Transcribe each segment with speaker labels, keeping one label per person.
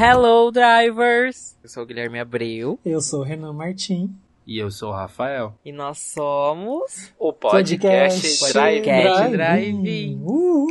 Speaker 1: Hello, drivers! Eu sou o Guilherme Abreu
Speaker 2: Eu sou o Renan Martim.
Speaker 3: E eu sou o Rafael.
Speaker 1: e nós somos
Speaker 3: O podcast,
Speaker 1: Podcast
Speaker 3: Drive.
Speaker 1: Drive. Drive-in.
Speaker 2: Uh,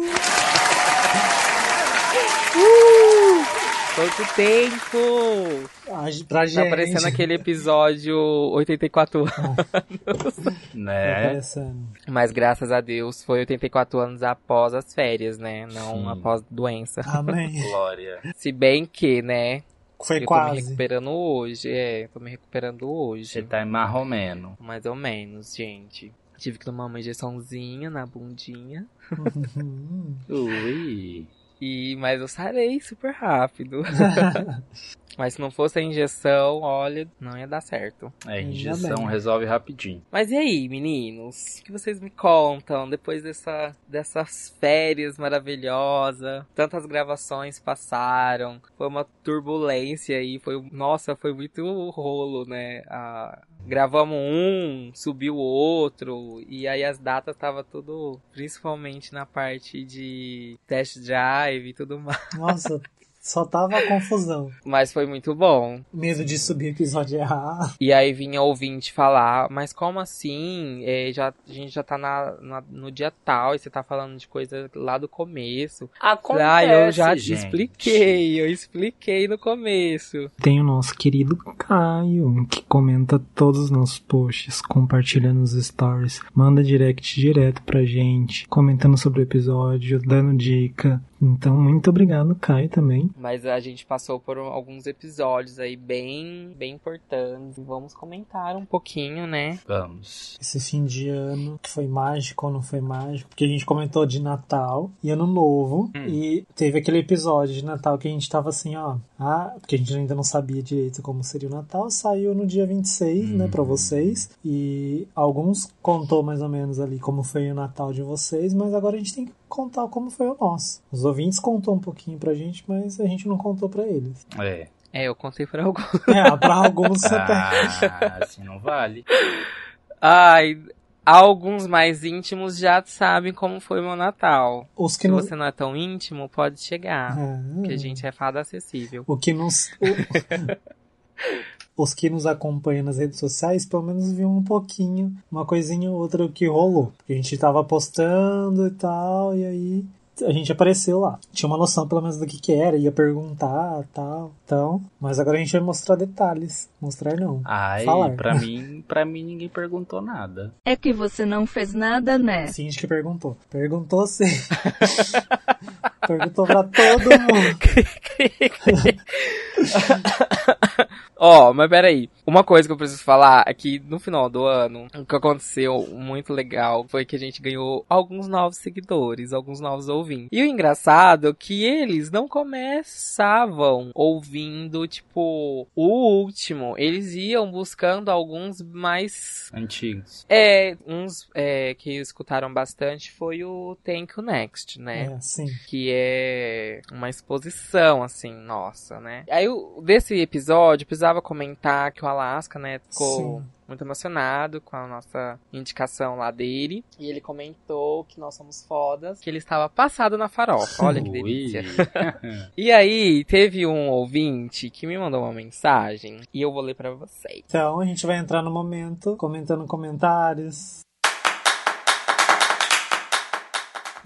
Speaker 1: Quanto tempo!
Speaker 2: a- pra gente.
Speaker 1: Tá parecendo aquele episódio 84 anos.
Speaker 2: Tá
Speaker 3: Né?
Speaker 2: parecendo.
Speaker 1: Mas graças a Deus foi 84 anos após as férias, né? Não
Speaker 3: Sim.
Speaker 1: após doença.
Speaker 2: Amém.
Speaker 3: Glória.
Speaker 1: Se bem que, né?
Speaker 2: Foi
Speaker 1: eu tô me
Speaker 2: quase.
Speaker 1: recuperando hoje. É, tô me recuperando
Speaker 3: Você
Speaker 1: hoje.
Speaker 3: tá em marromeno.
Speaker 1: Mais ou menos, gente. Tive que tomar uma injeçãozinha na bundinha.
Speaker 2: Uhum.
Speaker 3: Ui.
Speaker 1: E, mas eu sarei super rápido. mas se não fosse a injeção, olha, não ia dar certo.
Speaker 3: É, injeção resolve rapidinho.
Speaker 1: Mas e aí, meninos? O que vocês me contam depois dessa, dessas férias maravilhosas? Tantas gravações passaram, foi uma turbulência aí, foi, nossa, foi muito rolo, né? Ah, gravamos um, subiu o outro, e aí as datas tava tudo, principalmente na parte de test drive e tudo mais.
Speaker 2: Nossa, só tava a confusão.
Speaker 1: Mas foi muito bom.
Speaker 2: Medo de subir episódio errado.
Speaker 1: E aí vinha ouvinte falar, mas como assim? É, já, a gente já tá na, na- no dia tal e você tá falando de coisa lá do começo.
Speaker 3: Acontece,
Speaker 1: ah, eu já te
Speaker 3: gente.
Speaker 1: expliquei, eu expliquei no começo.
Speaker 4: Tem o nosso querido Caio, que comenta todos os nossos posts, compartilha nos stories, manda direct direto pra gente, comentando sobre o episódio, dando dica. Então, muito obrigado, Caio, também.
Speaker 1: Mas a gente passou por alguns episódios aí bem, bem importantes. Vamos comentar um pouquinho, né?
Speaker 3: Vamos.
Speaker 2: Esse fim de ano foi mágico ou não foi mágico? Porque a gente comentou de Natal e Ano Novo.
Speaker 3: Hum.
Speaker 2: E teve aquele episódio de Natal que a gente tava assim, ó. Ah, porque a gente ainda não sabia direito como seria o Natal. Saiu no dia 26, né, pra vocês. E alguns contou mais ou menos ali como foi o Natal de vocês. Mas agora a gente tem que contar como foi o nosso. Os ouvintes contou um pouquinho pra gente, mas a gente não contou pra eles.
Speaker 3: É.
Speaker 1: É, eu contei pra alguns.
Speaker 2: É, pra alguns até.
Speaker 3: Ah, assim não vale.
Speaker 1: Ai, alguns mais íntimos já sabem como foi o meu Natal.
Speaker 2: Os que
Speaker 1: Se
Speaker 2: não.
Speaker 1: você não é tão íntimo, pode chegar.
Speaker 2: É.
Speaker 1: Porque a gente é fada acessível.
Speaker 2: O que nos. Os que nos acompanham nas redes sociais, pelo menos viu um pouquinho, uma coisinha ou outra que rolou. A gente tava postando e tal, e aí a gente apareceu lá. Tinha uma noção pelo menos do que que era, ia perguntar tal, então. Mas agora a gente vai mostrar detalhes. Mostrar não.
Speaker 3: Ai,
Speaker 2: Falar.
Speaker 3: pra mim, pra mim ninguém perguntou nada.
Speaker 5: É que você não fez nada, né?
Speaker 2: Sim, gente que perguntou. Perguntou sim. perguntou pra todo mundo.
Speaker 1: Ó, mas peraí. Uma coisa que eu preciso falar é que no final do ano, o que aconteceu muito legal foi que a gente ganhou alguns novos seguidores, alguns novos ouvintes. E o engraçado é que eles não começavam ouvindo, tipo, o último. Eles iam buscando alguns mais
Speaker 3: Antigos.
Speaker 1: É, uns é, que escutaram bastante foi o Thank You Next, né?
Speaker 2: É, sim.
Speaker 1: Que é uma exposição, assim, nossa, né? Aí, desse episódio, eu precisava comentar que o Alaska, né, ficou
Speaker 2: Sim.
Speaker 1: muito emocionado com a nossa indicação lá dele. E ele comentou que nós somos fodas, que ele estava passado na farofa. Olha que delícia. E aí, teve um ouvinte que me mandou uma mensagem e eu vou ler pra vocês.
Speaker 2: Então a gente vai entrar no momento comentando comentários.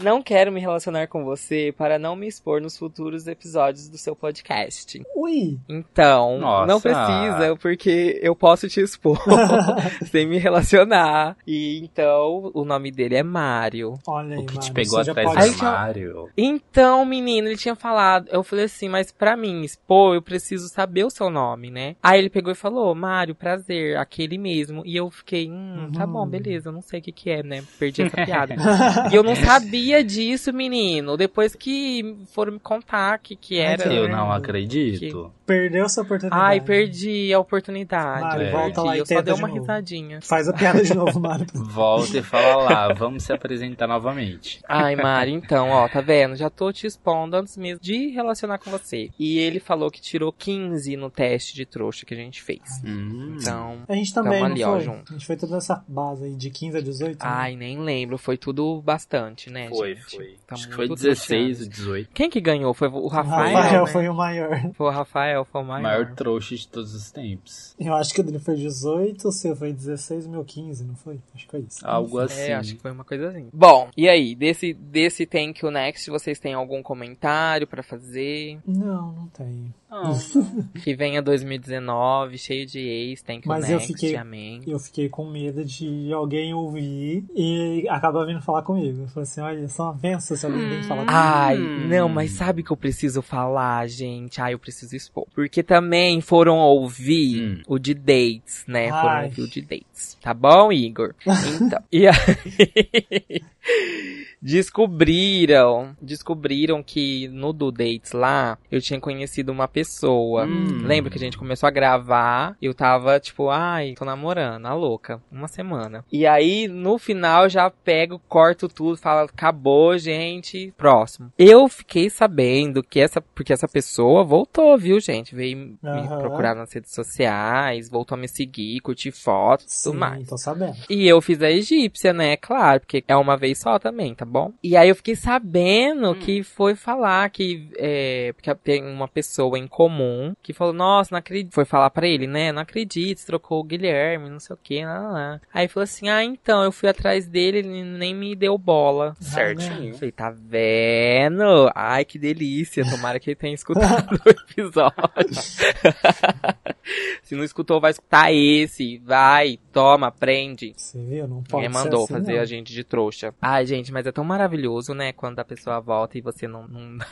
Speaker 1: Não quero me relacionar com você para não me expor nos futuros episódios do seu podcast.
Speaker 2: Ui!
Speaker 1: Então,
Speaker 3: Nossa.
Speaker 1: não precisa, porque eu posso te expor sem me relacionar. E então, o nome dele é Mário.
Speaker 2: Olha aí,
Speaker 3: O que te
Speaker 2: Mário,
Speaker 3: pegou
Speaker 2: você já
Speaker 3: atrás
Speaker 2: pode-
Speaker 3: do armário.
Speaker 1: Então, menino, ele tinha falado. Eu falei assim, mas pra mim expor, eu preciso saber o seu nome, né? Aí ele pegou e falou, Mário, prazer, aquele mesmo. E eu fiquei, hum, tá bom,
Speaker 2: Uhum.
Speaker 1: beleza, eu não sei o que que é, né? Perdi essa piada. E eu não sabia disso, menino. Depois que foram me contar que, que era.
Speaker 3: Eu
Speaker 1: né?
Speaker 3: não acredito.
Speaker 2: Perdeu essa oportunidade.
Speaker 1: Ai, perdi a oportunidade.
Speaker 2: Mário,
Speaker 3: volta
Speaker 1: perdi.
Speaker 2: lá e
Speaker 1: eu só dei
Speaker 2: de
Speaker 1: uma
Speaker 2: novo.
Speaker 1: risadinha.
Speaker 2: Faz a piada de novo, Mário.
Speaker 3: Volta e fala lá, vamos se apresentar novamente.
Speaker 1: Ai, Mari, então, ó, tá vendo? Já tô te expondo antes mesmo de relacionar com você. E ele falou que tirou 15 no teste de trouxa que a gente fez.
Speaker 3: Hum.
Speaker 1: Então,
Speaker 2: A gente também,
Speaker 1: ali, ó.
Speaker 2: A gente foi toda essa base aí de 15 a 18. né?
Speaker 1: ai, nem lembro. Foi tudo bastante, né?
Speaker 3: Foi,
Speaker 1: gente?
Speaker 3: foi.
Speaker 1: Tá
Speaker 3: Acho que foi 16
Speaker 1: trouxeado.
Speaker 3: ou 18.
Speaker 1: Quem que ganhou? Foi o
Speaker 2: O
Speaker 1: Rafael,
Speaker 2: Rafael
Speaker 1: né?
Speaker 2: foi o maior.
Speaker 1: Foi o Rafael, foi o
Speaker 3: O
Speaker 1: maior.
Speaker 3: maior trouxa de todos os tempos.
Speaker 2: Eu acho que o dele foi 18, o seu foi 16, o meu 15, não foi? Acho que foi isso.
Speaker 3: Algo assim.
Speaker 1: É, acho que foi uma coisa assim. Bom, e aí, desse, desse Thank You Next, vocês têm algum comentário pra fazer?
Speaker 2: Não, não tenho.
Speaker 3: Não,
Speaker 1: Que venha 2019, cheio de ex, Thank You
Speaker 2: Mas eu
Speaker 1: Next,
Speaker 2: fiquei-
Speaker 1: amém.
Speaker 2: Eu fiquei com medo de alguém ouvir e acabar vindo falar comigo. Eu falei assim, olha, só uma benção se alguém vem falar comigo.
Speaker 1: Ai, não, mas sabe que eu preciso falar, gente? Ai, eu preciso expor. Porque também foram ouvir
Speaker 3: Hum.
Speaker 1: o de dates, né? Foram
Speaker 2: Ai.
Speaker 1: ouvir o de dates. Tá bom, Igor? Então. e aí. descobriram. Descobriram que no do dates lá, eu tinha conhecido uma pessoa.
Speaker 3: Hum.
Speaker 1: Lembra que a gente começou a gravar? Eu tava tipo, ai, tô namorando, a louca. Uma semana. E aí, no final, já pego, corto tudo, falo, acabou, gente. Próximo. Eu fiquei sabendo que essa. Porque essa pessoa voltou, viu, gente? Veio me
Speaker 2: Aham.
Speaker 1: procurar nas redes sociais, voltou a me seguir, curtir fotos e tudo mais.
Speaker 2: tô sabendo.
Speaker 1: E eu fiz a egípcia, né? Claro, porque é uma vez só também, tá bom? E aí eu fiquei sabendo que foi falar que é, porque tem uma pessoa em comum que falou, nossa, não acredito. Foi falar pra ele, né? Não acredito, você trocou o Guilherme, não sei o que, lá, lá. Aí falou assim, ah, então, eu fui atrás dele, ele nem me deu bola.
Speaker 3: certinho.
Speaker 1: Falei, tá vendo? Ai, que delícia. Tomara que ele tenha escutado o episódio. Se não escutou, vai escutar esse. Vai, toma, aprende.
Speaker 2: Você viu? Não pode ser
Speaker 1: mandou
Speaker 2: assim,
Speaker 1: fazer
Speaker 2: não.
Speaker 1: a gente de trouxa. Ai, gente, mas é tão maravilhoso, né? Quando a pessoa volta e você não. não...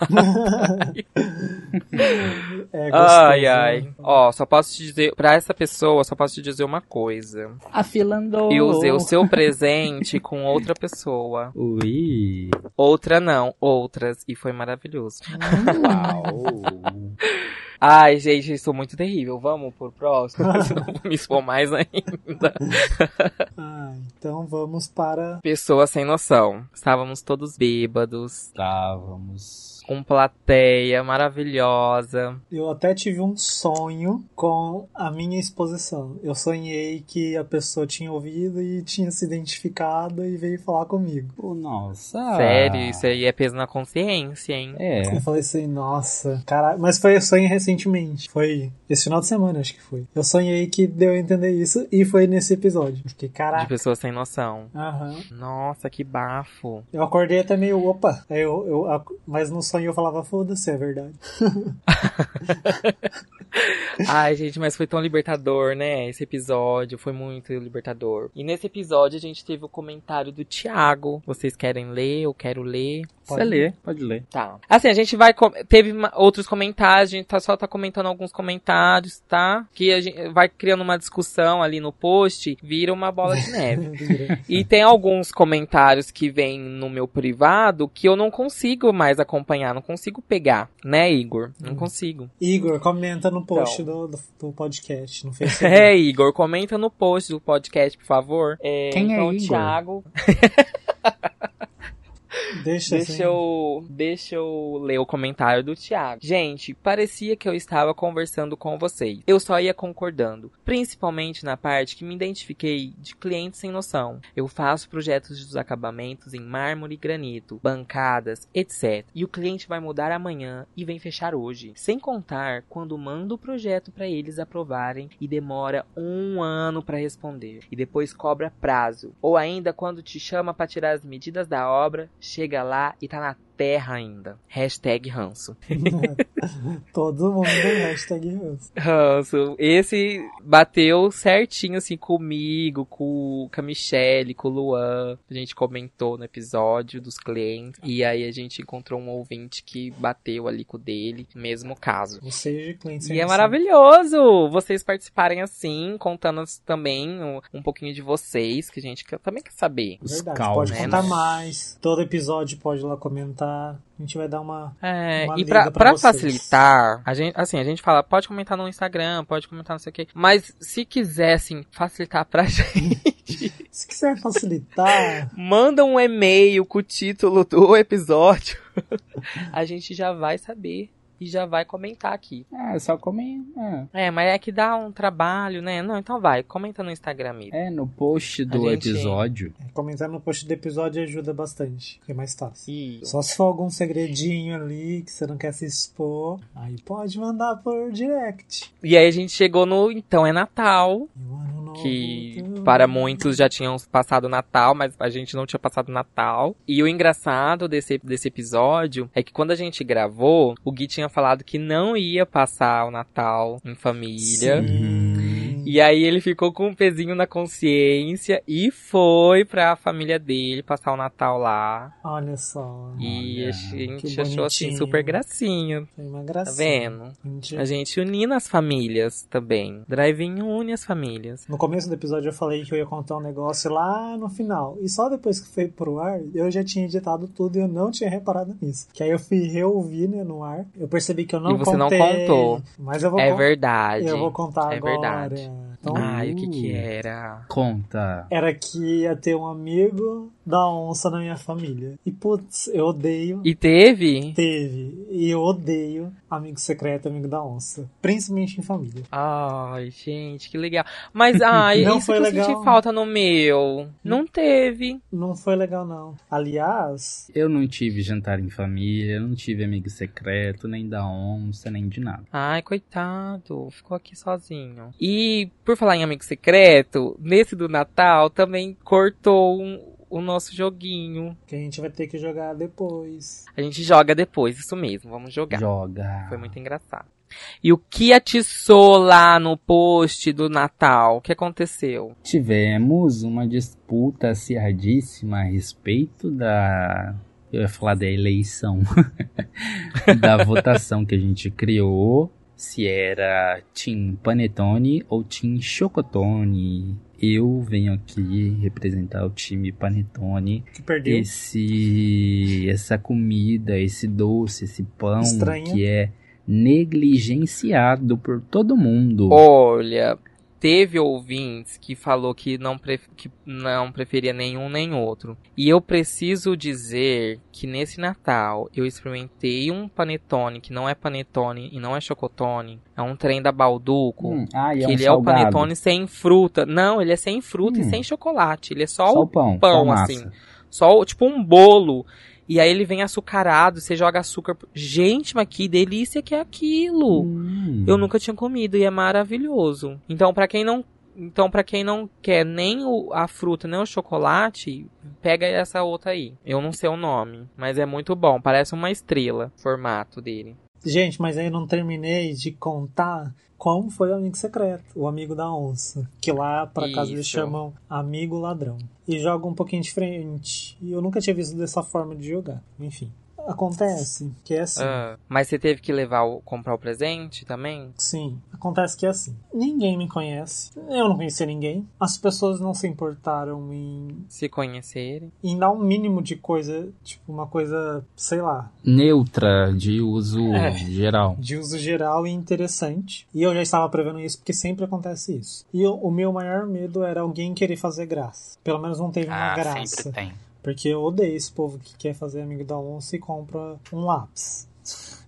Speaker 2: É gostoso,
Speaker 1: ai,
Speaker 2: né?
Speaker 1: ai. Ó, só posso te dizer. Pra essa pessoa, só posso te dizer uma coisa.
Speaker 3: A fila andou.
Speaker 1: Eu usei o seu presente com outra pessoa.
Speaker 3: Ui.
Speaker 1: Outra não, outras. E foi maravilhoso.
Speaker 3: Uau.
Speaker 1: Ai, gente, eu sou muito terrível. Vamos pro próximo? Senão vou me expor mais ainda.
Speaker 2: Ah, então vamos para.
Speaker 1: Pessoa sem noção. Estávamos todos bêbados.
Speaker 3: Estávamos.
Speaker 1: Com plateia maravilhosa.
Speaker 2: Eu até tive um sonho com a minha exposição. Eu sonhei que a pessoa tinha ouvido e tinha se identificado e veio falar comigo.
Speaker 3: Pô, nossa.
Speaker 1: Sério, isso aí é peso na consciência, hein?
Speaker 3: É.
Speaker 2: Eu falei assim, nossa, caralho. Mas foi eu sonhei recentemente. Foi esse final de semana, acho que foi. Eu sonhei que deu a entender isso e foi nesse episódio. Fiquei,
Speaker 1: De
Speaker 2: caraca.
Speaker 1: pessoa sem noção.
Speaker 2: Aham.
Speaker 1: Nossa, que bafo.
Speaker 2: Eu acordei até meio, opa. Aí eu, eu, mas no sonho eu falava, foda-se, é verdade.
Speaker 1: Ai, gente, mas foi tão libertador, né? Esse episódio foi muito libertador. E nesse episódio a gente teve o comentário do Thiago. Vocês querem ler? Eu quero ler.
Speaker 3: Você lê, pode ler.
Speaker 1: Tá. Assim, a gente vai. Teve outros comentários, a gente tá, só tá comentando alguns comentários, tá? Que a gente vai criando uma discussão ali no post, vira uma bola de neve. E tem alguns comentários que vêm no meu privado que eu não consigo mais acompanhar, não consigo pegar, né, Igor? Não consigo.
Speaker 2: Igor, comenta no post
Speaker 1: Então.
Speaker 2: do, do, do podcast, no Facebook.
Speaker 1: É, Igor, comenta no post do podcast, por favor. É,
Speaker 3: Quem é
Speaker 1: então,
Speaker 3: Igor?
Speaker 1: Thiago,
Speaker 2: Deixa,
Speaker 1: Deixa
Speaker 2: assim.
Speaker 1: eu, deixa eu ler o comentário do Thiago. Gente, parecia que eu estava conversando com vocês. Eu só ia concordando, principalmente na parte que me identifiquei de cliente sem noção. Eu faço projetos dos acabamentos em mármore e granito, bancadas, etc. E o cliente vai mudar amanhã e vem fechar hoje. Sem contar quando mando o projeto para eles aprovarem e demora um ano para responder. E depois cobra prazo. Ou ainda quando te chama para tirar as medidas da obra, chega lá e tá na terra ainda. Hashtag ranço.
Speaker 2: Todo mundo hashtag ranço.
Speaker 1: Ranço. Esse bateu certinho assim comigo, com, com a Michelle, com o Luan. A gente comentou no episódio dos clientes. E aí a gente encontrou um ouvinte que bateu ali com o dele, mesmo caso.
Speaker 2: Ou seja, cliente sem
Speaker 1: E é
Speaker 2: noção.
Speaker 1: maravilhoso vocês participarem assim, contando também um, um pouquinho de vocês, que a gente também quer saber.
Speaker 3: Os
Speaker 2: Verdade,
Speaker 3: causos,
Speaker 2: pode
Speaker 1: né,
Speaker 2: contar mais. Todo episódio pode ir lá comentar. A gente vai dar uma.
Speaker 1: É,
Speaker 2: Uma
Speaker 1: e pra,
Speaker 2: pra
Speaker 1: pra facilitar, a gente, assim, a gente fala, pode comentar no Instagram, pode comentar não sei o quê. Mas se quisessem facilitar pra gente,
Speaker 2: Se quiser facilitar,
Speaker 1: manda um e-mail com o título do episódio. a gente já vai saber e já vai comentar aqui.
Speaker 3: Ah, só come. É.
Speaker 1: É, mas é que dá um trabalho, né? Não, então vai, comenta no Instagram mesmo.
Speaker 3: É, no post do
Speaker 1: gente-
Speaker 3: episódio.
Speaker 2: Comentar no post do episódio ajuda bastante, que é mais fácil.
Speaker 1: E
Speaker 2: Só se for algum segredinho ali que você não quer se expor, aí pode mandar por direct.
Speaker 1: E aí a gente chegou no Então é Natal, que para muitos já tinham passado Natal, mas a gente não tinha passado Natal. E o engraçado desse, desse episódio é que quando a gente gravou, o Gui tinha falado que não ia passar o Natal em família.
Speaker 2: Sim.
Speaker 1: E aí ele ficou com um pezinho na consciência e foi pra família dele passar o Natal lá.
Speaker 2: Olha só.
Speaker 1: E
Speaker 3: Olha,
Speaker 1: a gente achou assim super gracinha.
Speaker 2: Foi uma
Speaker 1: Tá
Speaker 2: gracinha.
Speaker 1: vendo?
Speaker 2: A gente-
Speaker 1: A gente unindo as famílias também. Drive-in une as famílias.
Speaker 2: No começo do episódio eu falei que eu ia contar um negócio lá no final. E só depois que foi pro ar, eu já tinha editado tudo e eu não tinha reparado nisso. Que aí eu fui reouvir, né, no ar. Eu percebi que eu não
Speaker 1: E você não
Speaker 2: contei.
Speaker 1: contou.
Speaker 2: Mas eu vou
Speaker 1: É verdade.
Speaker 2: Eu vou contar
Speaker 1: É
Speaker 2: agora.
Speaker 1: verdade.
Speaker 2: Então,
Speaker 1: Ai, o que que
Speaker 3: Uh.
Speaker 1: era?
Speaker 3: Conta.
Speaker 2: era que ia ter um amigo da onça na minha família. E putz, eu odeio.
Speaker 1: E teve?
Speaker 2: Teve. E eu odeio amigo secreto, amigo da onça. Principalmente em família.
Speaker 1: Ai, gente, que legal. Mas, ai,
Speaker 2: Não
Speaker 1: isso
Speaker 2: foi
Speaker 1: que eu
Speaker 2: legal.
Speaker 1: senti falta no meu. Não teve.
Speaker 2: Não foi legal, não. Aliás,
Speaker 3: Eu não tive jantar em família, não tive amigo secreto, nem da onça, nem de nada.
Speaker 1: Ai, coitado, ficou aqui sozinho. E, por falar em amigo secreto, nesse do Natal também cortou um- o nosso joguinho.
Speaker 2: que a gente vai ter que jogar depois.
Speaker 1: A gente joga depois, isso mesmo, vamos jogar.
Speaker 3: Joga.
Speaker 1: Foi muito engraçado. E o que atiçou lá no post do Natal? O que aconteceu?
Speaker 3: Tivemos uma disputa acirradíssima a respeito da. Eu ia falar da eleição. da votação que a gente criou. Se era Team Panetone ou Team Chocotone. Eu venho aqui representar o time Panetone.
Speaker 2: Que perdeu.
Speaker 3: Esse, essa comida, esse doce, esse pão
Speaker 2: Estranha.
Speaker 3: que é negligenciado por todo mundo.
Speaker 1: Olha, teve ouvintes que falou que não, que não preferia nenhum nem outro. E eu preciso dizer que nesse Natal eu experimentei um panetone que não é panetone e não é chocotone. É um trem da Balduco.
Speaker 3: Hum, ah, e
Speaker 1: que
Speaker 3: é um
Speaker 1: ele é o
Speaker 3: salgado.
Speaker 1: panetone sem fruta. Não, ele é sem fruta e
Speaker 3: Hum.
Speaker 1: sem chocolate. Ele é só,
Speaker 3: Só
Speaker 1: o
Speaker 3: pão,
Speaker 1: pão,
Speaker 3: massa.
Speaker 1: assim. Só tipo um bolo. E aí ele vem açucarado, você joga açúcar. Gente, mas que delícia que é aquilo!
Speaker 3: Hum.
Speaker 1: Eu nunca tinha comido e é maravilhoso. Então, pra quem não, então para quem não quer nem o- a fruta nem o chocolate, pega essa outra aí. Eu não sei o nome, mas é muito bom. Parece uma estrela, formato dele.
Speaker 2: Gente, mas aí eu não terminei de contar como foi o amigo secreto, o amigo da onça. Que lá, por acaso, eles chamam amigo ladrão. E joga um pouquinho diferente. E eu nunca tinha visto dessa forma de jogar. Enfim. Acontece que é assim.
Speaker 1: Ah, mas você teve que levar o, comprar o presente também?
Speaker 2: Sim, acontece que é assim. Ninguém me conhece. Eu não conhecia ninguém. As pessoas não se importaram em,
Speaker 1: Se conhecerem.
Speaker 2: em dar um mínimo de coisa, tipo uma coisa, sei lá,
Speaker 3: Neutra, de uso
Speaker 2: É.
Speaker 3: geral.
Speaker 2: de uso geral e interessante. E eu já estava prevendo isso porque sempre acontece isso. E eu- o meu maior medo era alguém querer fazer graça. Pelo menos não teve uma graça.
Speaker 3: tem.
Speaker 2: Porque eu odeio esse povo que quer fazer amigo da onça e compra um lápis.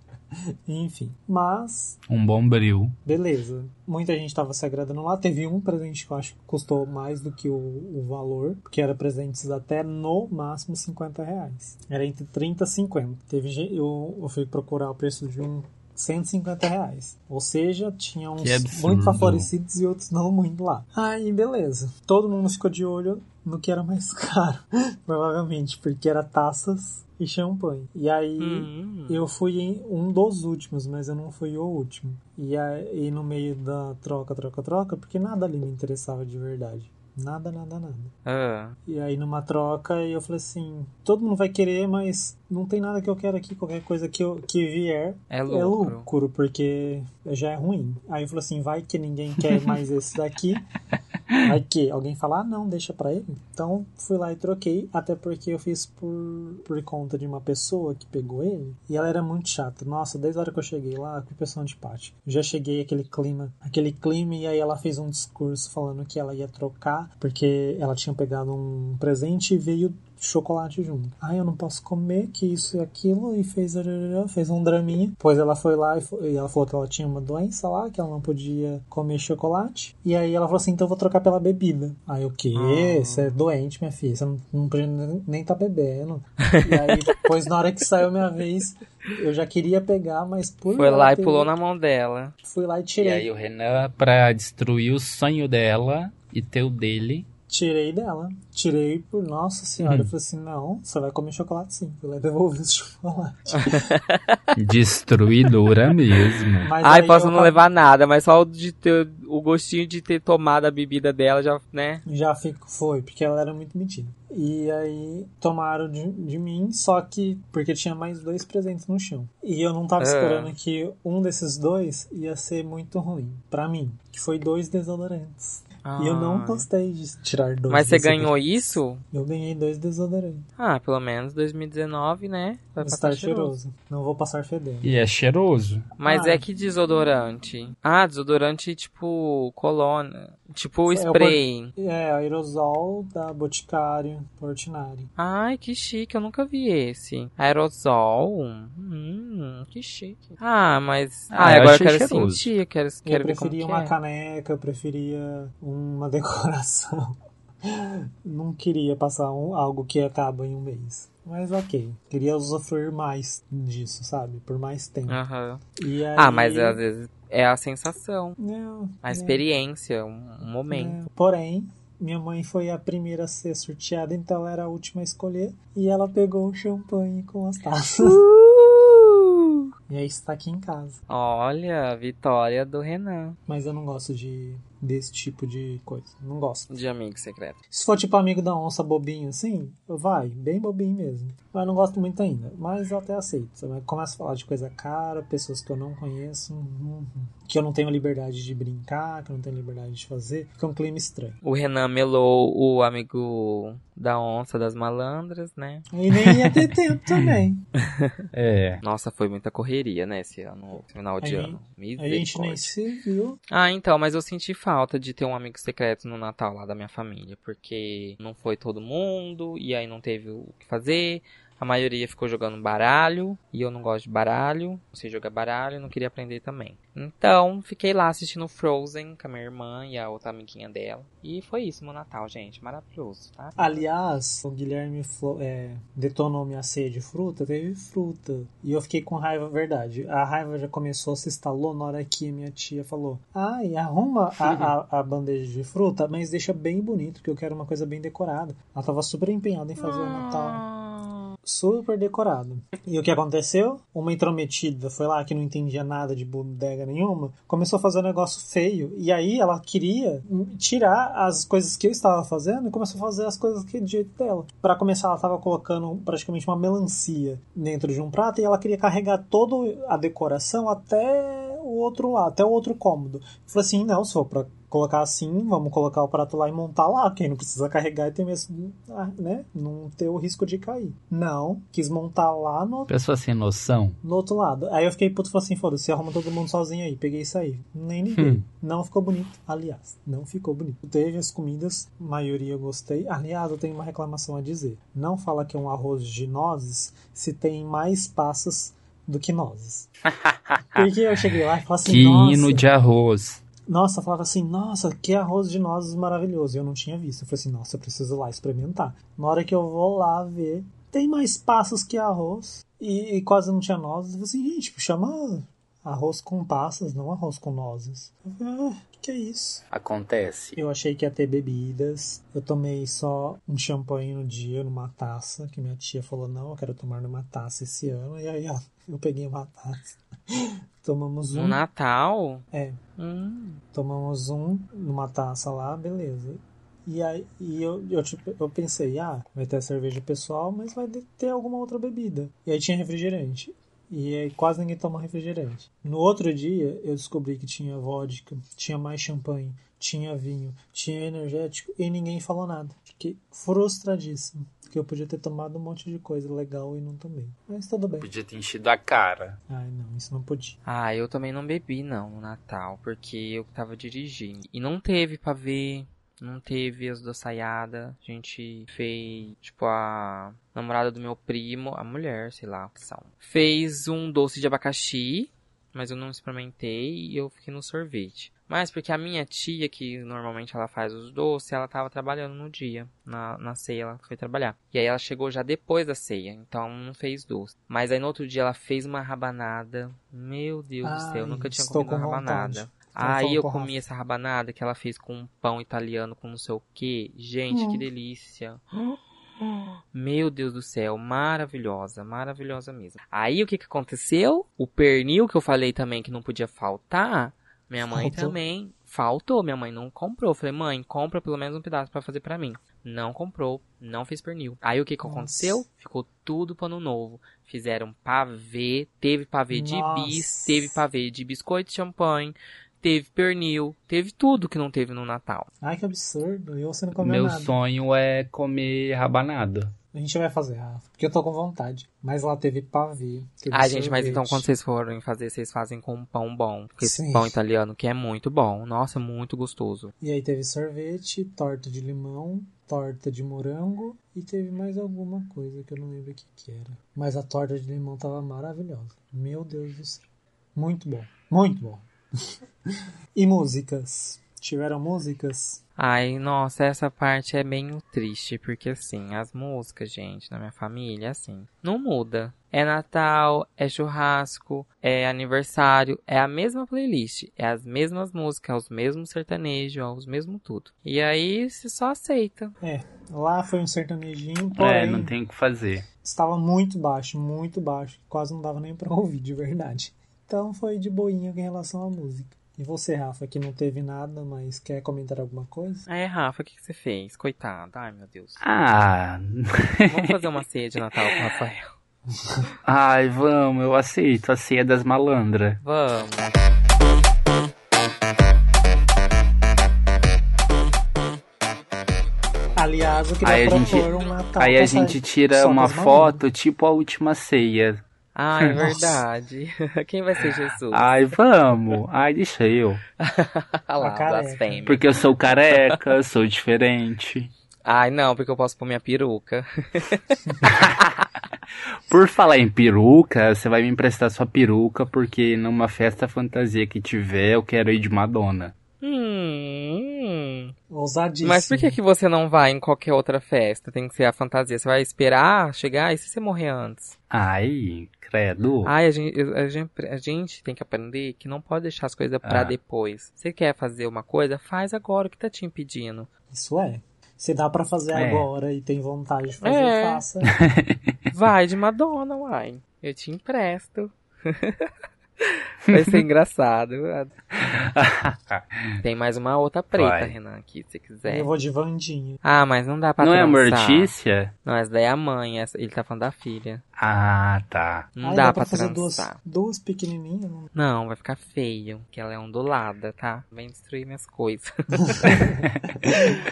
Speaker 2: Enfim. Mas,
Speaker 3: Um bom bril.
Speaker 2: beleza. Muita gente estava se agradando lá. Teve um presente que eu acho que custou mais do que o, o valor. Porque era presentes até no máximo 50 reais. Era entre 30 e 50. Teve, eu, eu fui procurar o preço de um 150 reais. Ou seja, tinha uns muito favorecidos e outros não muito lá. Aí, beleza. Todo mundo ficou de olho no que era mais caro. Provavelmente, porque era taças e champanhe. E aí.
Speaker 1: Hum.
Speaker 2: Eu fui em um dos últimos, mas eu não fui o último. E aí no meio da troca, troca, troca, porque nada ali me interessava de verdade. Nada, nada, nada.
Speaker 1: Ah,
Speaker 2: E aí numa troca eu falei assim, todo mundo vai querer, mas não tem nada que eu quero aqui, qualquer coisa que, eu, que vier
Speaker 1: é
Speaker 2: é
Speaker 1: lucro.
Speaker 2: lucro, porque já é ruim. Aí eu falei assim, vai que ninguém quer mais esse daqui. Vai que alguém fala, ah, não, deixa pra ele. Então fui lá e troquei, até porque eu fiz por, por conta de uma pessoa que pegou ele. E ela era muito chata. Nossa, desde a hora que eu cheguei lá, que pessoa antipática. Já cheguei aquele clima, aquele clima, e aí ela fez um discurso falando que ela ia trocar, porque ela tinha pegado um presente e veio chocolate junto. Ai, eu não posso comer, que isso e aquilo, e fez, fez um draminha. Depois ela foi lá e, foi, e ela falou que ela tinha uma doença lá, que ela não podia comer chocolate. E aí ela falou assim, então eu vou trocar pela bebida. Aí o quê?
Speaker 1: Ah.
Speaker 2: Você é doente, minha filha, você não, não podia nem tá bebendo. E aí depois, na hora que saiu minha vez, eu já queria pegar, mas por
Speaker 1: Foi lá e
Speaker 2: ter-
Speaker 1: pulou na mão dela.
Speaker 2: Fui lá e
Speaker 3: E
Speaker 2: tirei.
Speaker 3: aí o Renan, pra destruir o sonho dela e ter o dele,
Speaker 2: Tirei dela. Tirei por nossa senhora.
Speaker 3: Uhum.
Speaker 2: Eu falei assim: não, você vai comer chocolate sim. Fui lá devolvi esse chocolate.
Speaker 3: destruidora mesmo.
Speaker 2: Mas
Speaker 1: Ai, posso
Speaker 2: eu
Speaker 1: não levar nada, mas só o de ter o gostinho de ter tomado a bebida dela já, né?
Speaker 2: Já fico, foi, porque ela era muito metida. E aí tomaram de, de mim, só que porque tinha mais dois presentes no chão. E eu não tava
Speaker 1: Ah.
Speaker 2: esperando que um desses dois ia ser muito ruim. Pra mim, que foi dois desodorantes. E eu não
Speaker 1: Ah.
Speaker 2: gostei de tirar dois.
Speaker 1: Mas você ganhou isso?
Speaker 2: Eu ganhei dois desodorantes.
Speaker 1: Ah, pelo menos 2019, né? Vai
Speaker 2: Estar
Speaker 1: passar cheiroso.
Speaker 2: cheiroso. Não vou passar fedendo.
Speaker 3: E é cheiroso.
Speaker 1: Mas
Speaker 2: Ah.
Speaker 1: é que desodorante. Ah, desodorante tipo colônia. Tipo
Speaker 2: É o
Speaker 1: spray.
Speaker 2: É, aerosol da Boticário Portinari.
Speaker 1: Ai, que chique, eu nunca vi esse. Aerosol? Hum, que chique. Ah, mas.
Speaker 3: Ah,
Speaker 1: Ah, agora eu quero
Speaker 3: cheiroso.
Speaker 1: sentir, eu quero, quero
Speaker 2: eu
Speaker 1: ver como
Speaker 2: preferia
Speaker 1: que
Speaker 2: uma
Speaker 1: é.
Speaker 2: caneca, eu preferia uma decoração. Não queria passar um- algo que acaba em um mês. Mas ok. Queria usufruir mais disso, sabe? Por mais tempo. E aí...
Speaker 1: Ah, mas às vezes é a sensação,
Speaker 2: Não,
Speaker 1: a
Speaker 2: é,
Speaker 1: experiência, um, um momento.
Speaker 2: é. Porém, minha mãe foi a primeira a ser sorteada, então ela era a última a escolher. E ela pegou o champanhe com as taças.
Speaker 1: Uh!
Speaker 2: e aí está aqui em casa.
Speaker 1: Olha, a vitória do Renan.
Speaker 2: Mas eu não gosto de desse tipo de coisa. Não gosto.
Speaker 1: De amigo secreto.
Speaker 2: Se for tipo amigo da onça bobinho assim, vai, bem bobinho mesmo. Mas não gosto muito ainda. Mas eu até aceito. Começa a falar de coisa cara, pessoas que eu não conheço, uhum, que eu não tenho liberdade de brincar, que eu não tenho liberdade de fazer. Fica um clima estranho.
Speaker 1: O Renan melou o amigo da onça das malandras, né?
Speaker 2: E nem ia ter tempo também.
Speaker 3: É.
Speaker 1: Nossa, foi muita correria, né, esse ano, final de ano.
Speaker 2: A gente nem se viu.
Speaker 1: Ah, então, mas eu senti falta de ter um amigo secreto no Natal lá da minha família, porque não foi todo mundo, e aí não teve o que fazer. A maioria ficou jogando baralho, e eu não gosto de baralho, não sei jogar baralho, não queria aprender também. Então, fiquei lá assistindo Frozen com a minha irmã e a outra amiguinha dela. E foi isso meu Natal, gente, maravilhoso, tá?
Speaker 2: Aliás, o Guilherme é, detonou minha ceia de fruta, teve fruta. E eu fiquei com raiva, verdade. A raiva já começou, se instalou na hora que minha tia falou: Ai, arruma a, a, a bandeja de fruta, mas deixa bem bonito, que eu quero uma coisa bem decorada. Ela tava super empenhada em fazer o Natal. Super decorado. E o que aconteceu? Uma intrometida foi lá que não entendia nada de bodega nenhuma, começou a fazer um negócio feio. E aí ela queria tirar as coisas que eu estava fazendo e começou a fazer as coisas que do jeito dela. Pra começar, ela estava colocando praticamente uma melancia dentro de um prato e ela queria carregar toda a decoração até o outro lado, até o outro cômodo. Eu falei assim: não, for pra colocar assim, vamos colocar o prato lá e montar lá, quem não precisa carregar e tem mesmo, ah, né, não ter o risco de cair. Não, quis montar lá no,
Speaker 3: Pessoa sem noção.
Speaker 2: no outro lado. Aí eu fiquei puto e falei assim, foda-se, arruma todo mundo sozinho aí. Peguei isso aí. Nem liguei.
Speaker 3: Hum.
Speaker 2: Não ficou bonito. Aliás, não ficou bonito. Teve as comidas, maioria eu gostei. Aliás, eu tenho uma reclamação a dizer. Não fala que é um arroz de nozes se tem mais passas do que nozes. Porque eu cheguei lá e falei assim,
Speaker 3: que
Speaker 2: nossa...
Speaker 3: hino de arroz.
Speaker 2: Nossa, falava assim, nossa, que arroz de nozes maravilhoso. Eu não tinha visto. Eu falei assim, nossa, eu preciso lá experimentar. Na hora que eu vou lá ver, tem mais passas que arroz. E, e quase não tinha nozes. Eu falei assim, gente, chama arroz com passas, não arroz com nozes. Ah, que é isso?
Speaker 3: Acontece.
Speaker 2: Eu achei que ia ter bebidas. Eu tomei só um champanhe no dia, numa taça, que minha tia falou, não, eu quero tomar numa taça esse ano. E aí, ó, eu peguei uma taça. Tomamos
Speaker 1: no
Speaker 2: um.
Speaker 1: Natal?
Speaker 2: É,
Speaker 1: Hum.
Speaker 2: tomamos um numa taça lá, beleza. E aí e eu, eu, tipo, eu pensei, ah, vai ter a cerveja pessoal, mas vai ter alguma outra bebida. E aí tinha refrigerante. E aí quase ninguém toma refrigerante. No outro dia, eu descobri que tinha vodka, tinha mais champanhe, tinha vinho, tinha energético e ninguém falou nada. Fiquei frustradíssimo. Porque eu podia ter tomado um monte de coisa legal e não tomei. Mas tudo bem.
Speaker 3: Podia ter enchido a cara.
Speaker 2: Ai, não, isso não podia.
Speaker 1: Ah, eu também não bebi não no Natal, porque eu tava dirigindo. E não teve pra ver Não teve as doçaiada. A gente fez, tipo, a namorada do meu primo, a mulher, sei lá, que são. Fez um doce de abacaxi, mas eu não experimentei e eu fiquei no sorvete. Mas porque a minha tia, que normalmente ela faz os doces, ela tava trabalhando no dia. Na, na ceia ela foi trabalhar. E aí ela chegou já depois da ceia, então não fez doce. Mas aí no outro dia ela fez uma rabanada. Meu Deus do céu, eu
Speaker 2: Ai,
Speaker 1: nunca tinha comido uma
Speaker 2: com
Speaker 1: rabanada.
Speaker 2: vontade.
Speaker 1: Aí eu comi essa rabanada que ela fez com um pão italiano com não sei o que. Gente,
Speaker 2: Hum.
Speaker 1: que delícia. Meu Deus do céu, maravilhosa, maravilhosa mesmo. Aí o que que aconteceu? O pernil que eu falei também que não podia faltar, minha mãe
Speaker 2: Faltou.
Speaker 1: também faltou, minha mãe não comprou. Eu falei, mãe, compra pelo menos um pedaço pra fazer pra mim. Não comprou, não fez pernil. Aí o que que
Speaker 2: Nossa.
Speaker 1: aconteceu? Ficou tudo pano novo. Fizeram pavê, teve pavê de bis,
Speaker 2: Nossa.
Speaker 1: teve pavê de biscoito de champanhe, teve pernil, teve tudo que não teve no Natal.
Speaker 2: Ai, que absurdo. E você não comeu
Speaker 3: Meu
Speaker 2: nada.
Speaker 3: sonho é comer rabanada.
Speaker 2: A gente vai fazer, Rafa. Porque eu tô com vontade. Mas lá teve pavê. Teve
Speaker 1: Ah, gente, mas então quando vocês forem fazer, vocês fazem com um pão bom. Porque esse pão italiano que é muito bom. Nossa, muito gostoso.
Speaker 2: E aí teve sorvete, torta de limão, torta de morango e teve mais alguma coisa que eu não lembro o que, que era. Mas a torta de limão tava maravilhosa. Meu Deus do céu. Muito bom. Muito bom. E músicas? Tiveram músicas?
Speaker 1: Ai, nossa, essa parte é bem triste, porque assim, as músicas, gente, na minha família, assim, não muda. É Natal, é churrasco, é aniversário, é a mesma playlist, é as mesmas músicas, é os mesmos sertanejos, é os mesmos tudo. E aí você só aceita.
Speaker 2: É, lá foi um sertanejinho, porém
Speaker 3: É, não tem o que fazer.
Speaker 2: estava muito baixo, muito baixo. Quase não dava nem pra ouvir, de verdade. Então foi de boinha em relação à música. E você, Rafa, que não teve nada, mas quer comentar alguma coisa?
Speaker 1: Aí, Rafa, o que, que você fez? Coitado, ai meu Deus.
Speaker 3: Ah,
Speaker 1: Vamos fazer uma ceia de Natal com o Rafael.
Speaker 3: ai, vamos, eu aceito a ceia das malandras.
Speaker 1: Vamos.
Speaker 2: Aliás, eu queria
Speaker 3: Aí a gente-
Speaker 2: um Natal
Speaker 3: Aí a gente tira uma foto, tipo a última ceia.
Speaker 1: Ah, é
Speaker 2: Nossa.
Speaker 1: verdade. Quem vai ser Jesus?
Speaker 3: Ai, vamos. Ai, deixa eu.
Speaker 1: Lá, blasfêmia.
Speaker 3: Porque eu sou careca, sou diferente.
Speaker 1: Ai, não, porque eu posso pôr minha peruca.
Speaker 3: Por falar em peruca, você vai me emprestar sua peruca, porque numa festa fantasia que tiver, eu quero ir de Madonna.
Speaker 1: Hum.
Speaker 2: Ousadíssimo.
Speaker 1: Mas por que, que você não vai em qualquer outra festa? Tem que ser a fantasia. Você vai esperar chegar e se você morrer antes?
Speaker 3: Ai, credo.
Speaker 1: Ai, a gente, a gente, a gente tem que aprender que não pode deixar as coisas pra
Speaker 3: Ah.
Speaker 1: depois. Você quer fazer uma coisa? Faz agora. O que tá te impedindo?
Speaker 2: Isso é. Se dá pra fazer
Speaker 3: É.
Speaker 2: agora e tem vontade de fazer,
Speaker 1: É.
Speaker 2: faça.
Speaker 1: Vai de Madonna, uai. Eu te empresto. Vai ser engraçado. Tem mais uma outra preta,
Speaker 3: Vai.
Speaker 1: Renan, aqui, se você quiser.
Speaker 2: Eu vou de Vandinha.
Speaker 1: Ah, mas não dá pra
Speaker 3: Não é a. Mortícia?
Speaker 1: Não, essa daí é a mãe, essa- ele tá falando da filha.
Speaker 3: Ah, tá.
Speaker 1: Não
Speaker 2: Ai,
Speaker 1: dá, pra,
Speaker 2: fazer duas, duas pequenininhas. não-
Speaker 1: Não, vai ficar feio, que ela é ondulada, tá? Vem destruir minhas coisas.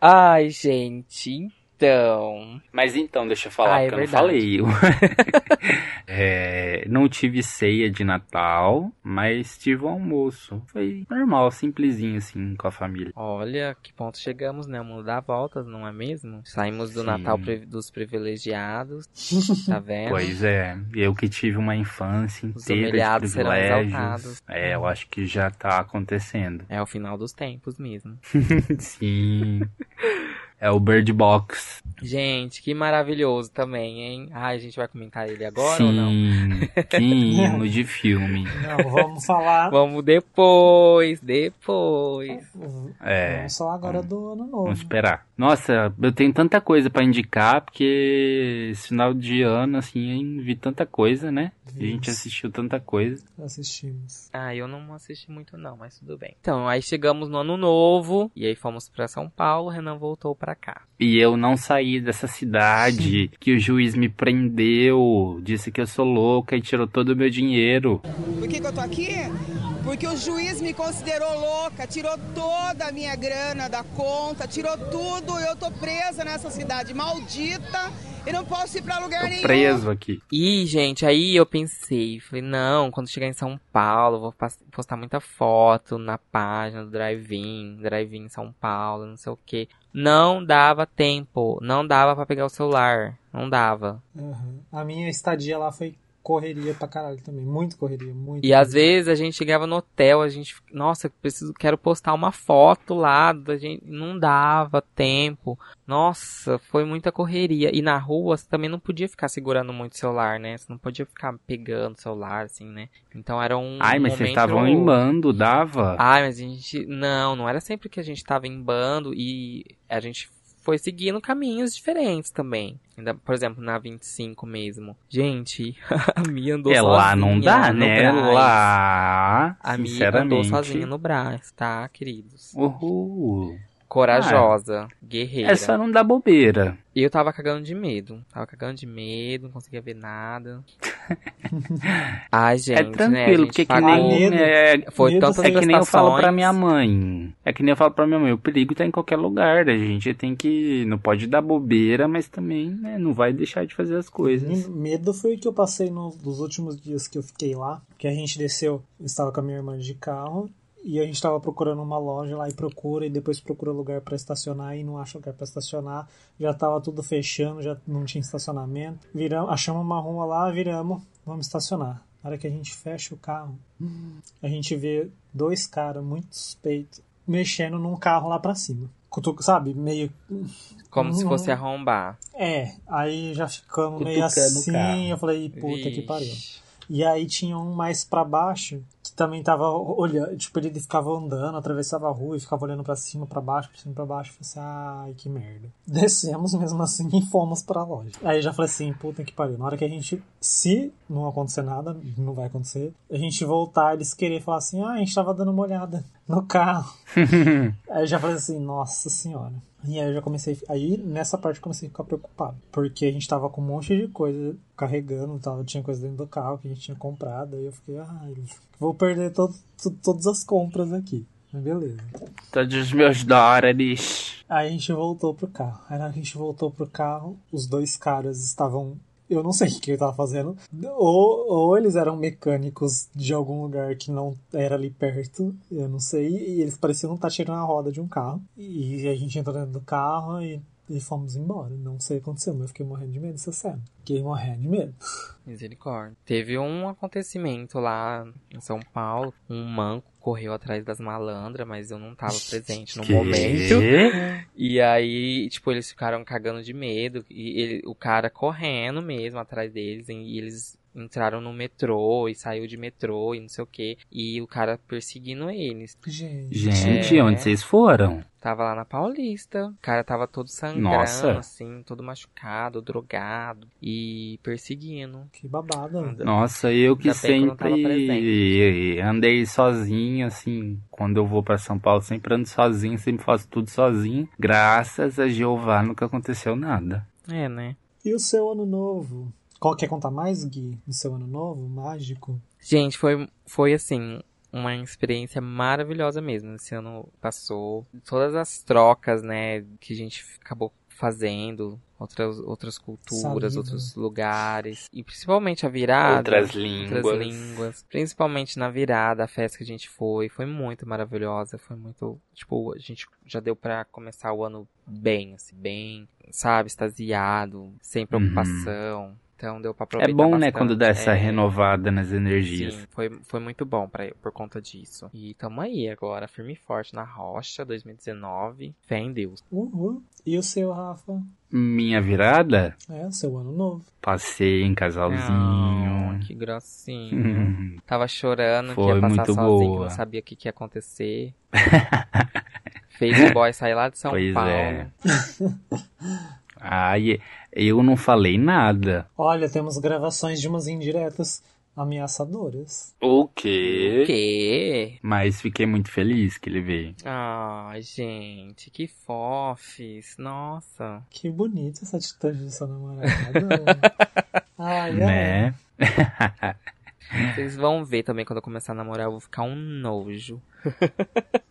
Speaker 1: Ai, gente, então...
Speaker 3: Mas então, deixa eu falar,
Speaker 1: Ah, é
Speaker 3: porque eu não falei. É, não tive ceia de Natal, mas tive um almoço. Foi normal, simplesinho assim, com a família.
Speaker 1: Olha, que ponto chegamos, né? O mundo dá voltas, não é mesmo? Saímos do
Speaker 3: Sim.
Speaker 1: Natal dos privilegiados, tá vendo?
Speaker 3: Pois é, eu que tive uma infância
Speaker 1: Os
Speaker 3: inteira de
Speaker 1: humilhados serão
Speaker 3: privilégios.
Speaker 1: exaltados.
Speaker 3: É, eu acho que já tá acontecendo.
Speaker 1: É o final dos tempos mesmo.
Speaker 3: Sim. É o Bird Box.
Speaker 1: Gente, que maravilhoso também, hein? Ai, a gente vai comentar ele agora ou não?
Speaker 3: Sim, que hino de filme.
Speaker 2: Não, vamos falar.
Speaker 1: Vamos depois, depois.
Speaker 3: É.
Speaker 2: Vamos falar agora do ano novo.
Speaker 3: Vamos esperar. Nossa, eu tenho tanta coisa pra indicar, porque esse final de ano, assim, eu vi tanta coisa, né? A gente assistiu tanta coisa.
Speaker 2: Assistimos.
Speaker 1: Ah, eu não assisti muito não, mas tudo bem. Então, aí chegamos no ano novo, e aí fomos pra São Paulo, Renan voltou pra cá.
Speaker 3: E eu não saí dessa cidade, que o juiz me prendeu, disse que eu sou louca e tirou todo o meu dinheiro.
Speaker 6: Por que, que eu tô aqui? Porque o juiz me considerou louca, tirou toda a minha grana da conta, tirou tudo. Eu tô presa nessa cidade maldita e não posso ir pra lugar
Speaker 3: Tô
Speaker 6: nenhum.
Speaker 3: preso aqui.
Speaker 1: E, gente, aí eu pensei, falei, não, quando chegar em São Paulo, vou postar muita foto na página do Drive-In, Drive-In São Paulo, não sei o quê. Não dava tempo, não dava pra pegar o celular, não dava.
Speaker 2: Aham. A minha estadia lá foi correria pra caralho também. Muito correria, muito.
Speaker 1: E às vezes a gente chegava no hotel, a gente, nossa, preciso, quero postar uma foto lá, da gente, não dava tempo. Nossa, foi muita correria. E na rua você também não podia ficar segurando muito o celular, né? Você não podia ficar pegando o celular, assim, né? Então era um.
Speaker 3: Ai, mas vocês estavam em bando, dava?
Speaker 1: Ai, mas a gente. Não, não era sempre que a gente tava em bando e a gente foi seguindo caminhos diferentes também. Ainda, por exemplo, na 25 mesmo. Gente, a Mia andou
Speaker 3: é
Speaker 1: sozinha.
Speaker 3: lá não dá, né?
Speaker 1: Brás.
Speaker 3: Lá,
Speaker 1: A Mia andou sozinha no Brás, tá, queridos?
Speaker 3: Uhul.
Speaker 1: Corajosa, guerreira.
Speaker 3: É só não dar bobeira.
Speaker 1: E eu tava cagando de medo. Tava cagando de medo, não conseguia ver nada. Ai, gente,
Speaker 3: é
Speaker 1: né? a
Speaker 3: tranquilo,
Speaker 1: gente
Speaker 3: porque que nem.
Speaker 2: medo.
Speaker 3: É,
Speaker 1: Foi
Speaker 2: medo
Speaker 1: tantas
Speaker 3: é que nem eu falo pra minha mãe. É que nem eu falo pra minha mãe. O perigo tá em qualquer lugar. A gente tem que. Não pode dar bobeira, mas também né, não vai deixar de fazer as coisas.
Speaker 2: Medo foi o que eu passei no- nos últimos dias que eu fiquei lá. Que a gente desceu, eu estava com a minha irmã de carro. E a gente estava procurando uma loja lá e procura, e depois procura lugar para estacionar e não acha lugar para estacionar. Já tava tudo fechando, já não tinha estacionamento. Viramos, achamos uma rua lá, viramos, vamos estacionar. Na hora que a gente fecha o carro, a gente vê dois caras muito suspeitos mexendo num carro lá pra cima. Cutuca, sabe? Meio.
Speaker 1: Como se
Speaker 2: Uhum.
Speaker 1: fosse arrombar.
Speaker 2: É, aí já ficamos meio
Speaker 3: Cutucando o
Speaker 2: assim. Eu falei, puta que pariu. E aí tinha um mais pra baixo também tava olhando, tipo, ele ficava andando, atravessava a rua e ficava olhando pra cima, pra baixo, pra cima, pra baixo. Eu falei assim, ai, que merda. Descemos mesmo assim e fomos pra loja. Aí eu já falei assim, puta que pariu. Na hora que a gente, se não acontecer nada, não vai acontecer, a gente voltar, eles querer falar assim, ah, a gente tava dando uma olhada no carro. Aí eu já falei assim, nossa senhora. E aí eu já comecei. Aí nessa parte eu comecei a ficar preocupado. Porque a gente tava com um monte de coisa carregando, tava, tinha coisa dentro do carro que a gente tinha comprado. Aí eu fiquei, ai, vou perder todo, todas as compras aqui. Mas beleza.
Speaker 3: Todos os meus dólares.
Speaker 2: Aí a gente voltou pro carro. Aí na hora que a gente voltou pro carro, os dois caras estavam. Eu não sei o que ele tava fazendo. Ou, ou eles eram mecânicos de algum lugar que não era ali perto. Eu não sei. E eles pareciam estar tirando a roda de um carro. E a gente entrou dentro do carro e, e fomos embora. Não sei o que aconteceu, mas eu fiquei morrendo de medo dessa cena. Fiquei morrendo de medo.
Speaker 1: Misericórdia. Teve um acontecimento lá em São Paulo. Um manco correu atrás das malandras, mas eu não tava presente no
Speaker 3: Que?
Speaker 1: momento. E aí, tipo, eles ficaram cagando de medo. E ele- o cara correndo mesmo atrás deles. E eles entraram no metrô e saiu de metrô e não sei o que. E o cara perseguindo eles.
Speaker 2: Gente.
Speaker 3: Gente,
Speaker 1: É.
Speaker 3: onde vocês foram?
Speaker 1: Tava lá na Paulista. O cara tava todo sangrando,
Speaker 3: Nossa.
Speaker 1: assim, todo machucado, drogado. E perseguindo.
Speaker 2: Que babado.
Speaker 3: Nossa, eu que
Speaker 1: Ainda que eu
Speaker 3: sempre andei sozinho, assim. Quando eu vou pra São Paulo, sempre ando sozinho, sempre faço tudo sozinho. Graças a Jeová nunca aconteceu nada.
Speaker 1: É, né?
Speaker 2: E o seu ano novo? Qual quer contar mais, Gui? Do seu ano novo? Mágico?
Speaker 1: Gente, foi, foi assim, uma experiência maravilhosa mesmo. Esse ano passou. Todas as trocas, né, que a gente acabou fazendo. Outras, outras culturas,
Speaker 2: Saliva.
Speaker 1: outros lugares. E principalmente a virada.
Speaker 3: Outras línguas.
Speaker 1: Outras línguas. Principalmente na virada, a festa que a gente foi. Foi muito maravilhosa. Foi muito. Tipo, a gente já deu pra começar o ano bem, assim, bem, sabe, extasiado, sem preocupação. Então deu pra
Speaker 3: Uhum. É
Speaker 1: aproveitar
Speaker 3: bom, né,
Speaker 1: bastante.
Speaker 3: quando dá essa
Speaker 1: É.
Speaker 3: renovada nas energias.
Speaker 1: Sim, foi, foi muito bom pra, por conta disso. E tamo aí agora, firme e forte na rocha, 2019. Fé em Deus.
Speaker 2: Uhul. E o seu, Rafa?
Speaker 3: Minha virada,
Speaker 2: É, o seu ano novo.
Speaker 3: passei em
Speaker 1: Oh,
Speaker 3: casalzinho.
Speaker 1: que gracinha.
Speaker 3: Hum,
Speaker 1: Tava chorando que
Speaker 3: Foi
Speaker 1: ia passar
Speaker 3: muito
Speaker 1: sozinho,
Speaker 3: boa.
Speaker 1: não sabia o que, que ia acontecer. Fez o boy sair lá de São
Speaker 3: Pois
Speaker 1: Paulo.
Speaker 3: é. Ai, eu não falei nada.
Speaker 2: Olha, temos gravações de umas indiretas ameaçadoras.
Speaker 3: O quê?
Speaker 1: O quê?
Speaker 3: Mas fiquei muito feliz que ele veio.
Speaker 1: Ai, gente, que fofes. Nossa.
Speaker 2: Que bonita essa atitude de sua namorada. ai.
Speaker 3: Né?
Speaker 1: Vocês vão ver também quando eu começar a namorar, eu vou ficar um nojo.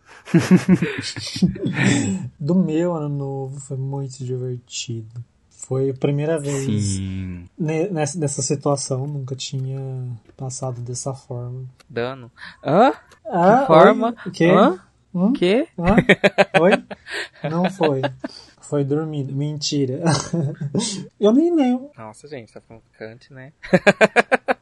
Speaker 2: Do meu ano novo foi muito divertido. Foi a primeira vez
Speaker 3: Sim.
Speaker 2: ne- nessa, nessa situação, nunca tinha passado dessa forma.
Speaker 1: Dano. Hã?
Speaker 2: Ah,
Speaker 1: forma?
Speaker 2: oi? O quê?
Speaker 1: Hã?
Speaker 2: Hum?
Speaker 1: Quê?
Speaker 2: Hã? Oi? Não foi. Foi dormindo. Mentira. Eu nem lembro.
Speaker 1: Nossa, gente, tá ficando picante, né?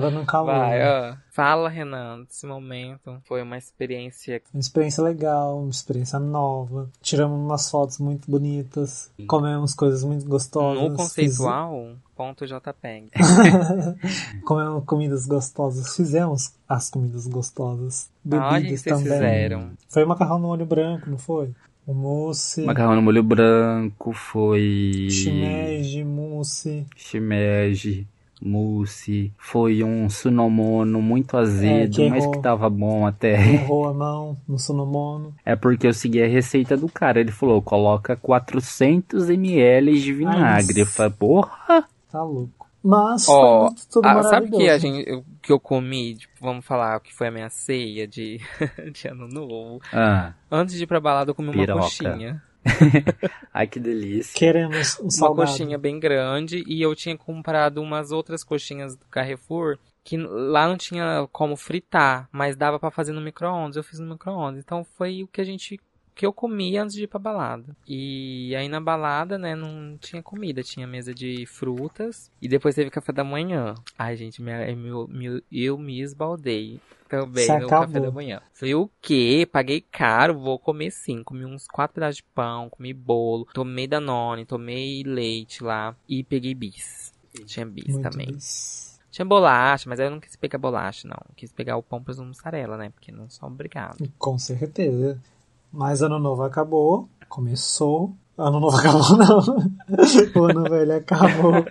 Speaker 2: Tá dando calor.
Speaker 1: Vai, ó. Fala, Renan, desse momento. Foi uma experiência.
Speaker 2: Uma experiência legal, uma experiência nova. Tiramos umas fotos muito bonitas. Comemos coisas muito gostosas.
Speaker 1: No conceitual, ponto JPEG.
Speaker 2: Fiz- Comemos comidas gostosas. Fizemos as comidas gostosas.
Speaker 1: Que
Speaker 2: Bebidas
Speaker 1: vocês
Speaker 2: também.
Speaker 1: fizeram?
Speaker 2: Foi macarrão no molho branco, não foi? O mousse,
Speaker 3: Macarrão no molho branco foi.
Speaker 2: shimeji, mousse.
Speaker 3: Shimeji, mousse. Foi um sunomono muito azedo,
Speaker 2: que
Speaker 3: mas que tava bom até.
Speaker 2: Errou a mão no sonomono.
Speaker 3: É porque eu segui a receita do cara. Ele falou: coloca 400 ml de vinagre. Eu falei: porra!
Speaker 2: Tá louco. Mas
Speaker 1: Ó,
Speaker 2: foi tudo
Speaker 1: Ah, sabe que a gente, eu- que eu comi? Tipo, vamos falar o que foi a minha ceia de, de ano novo.
Speaker 3: Ah,
Speaker 1: Antes de ir pra balada, eu comi uma
Speaker 3: Piroca.
Speaker 1: coxinha.
Speaker 3: ai que delícia.
Speaker 2: Queremos um
Speaker 1: Uma coxinha bem grande. E eu tinha comprado umas outras coxinhas do Carrefour. Que lá não tinha como fritar, mas dava pra fazer no micro-ondas. Eu fiz no micro-ondas. Então foi o que a gente. que eu comi antes de ir pra balada. E aí na balada, né, não tinha comida. Tinha mesa de frutas. E depois teve café da manhã. Ai, gente, minha, eu, me- eu me esbaldei também no
Speaker 2: acabou.
Speaker 1: café da manhã. Falei, o quê? Paguei caro, vou comer sim. Comi uns quatro pedaços de pão, comi bolo, tomei Danone, tomei leite lá e peguei bis. Tinha bis
Speaker 2: Muito
Speaker 1: também.
Speaker 2: bis.
Speaker 1: Tinha bolacha, mas eu não quis pegar bolacha, não. Quis pegar o pão presunto mussarela, né? Porque não sou obrigado.
Speaker 2: Com certeza. Mas ano novo acabou. Começou. Ano novo acabou, não. o ano velho acabou.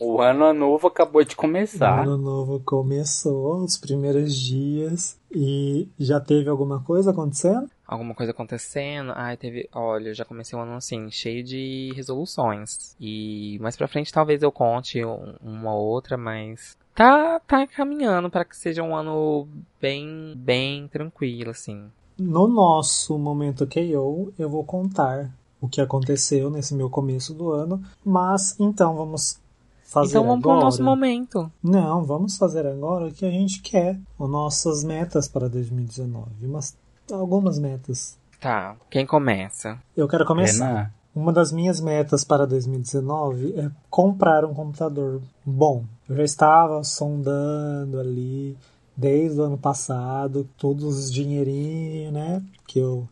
Speaker 3: O ano novo acabou de
Speaker 2: O
Speaker 3: começar.
Speaker 2: ano novo começou, os primeiros dias. E já teve alguma coisa acontecendo?
Speaker 1: Alguma coisa acontecendo. Ai, teve. Olha, eu já comecei o ano assim, cheio de resoluções. E mais pra frente talvez eu conte um- uma outra, mas. Tá, tá caminhando para que seja um ano bem, bem tranquilo, assim.
Speaker 2: No nosso momento KO, eu vou contar o que aconteceu nesse meu começo do ano. Mas então vamos fazer
Speaker 1: então vamos
Speaker 2: agora.
Speaker 1: pro nosso momento.
Speaker 2: Não, vamos fazer agora o que a gente quer. As nossas metas para 2019. Umas, algumas metas.
Speaker 1: Tá, quem começa?
Speaker 2: Eu quero começar.
Speaker 3: Renan,
Speaker 2: Uma das minhas metas para 2019 é comprar um computador bom. Eu já estava sondando ali desde o ano passado, todos os dinheirinhos, né? Que eu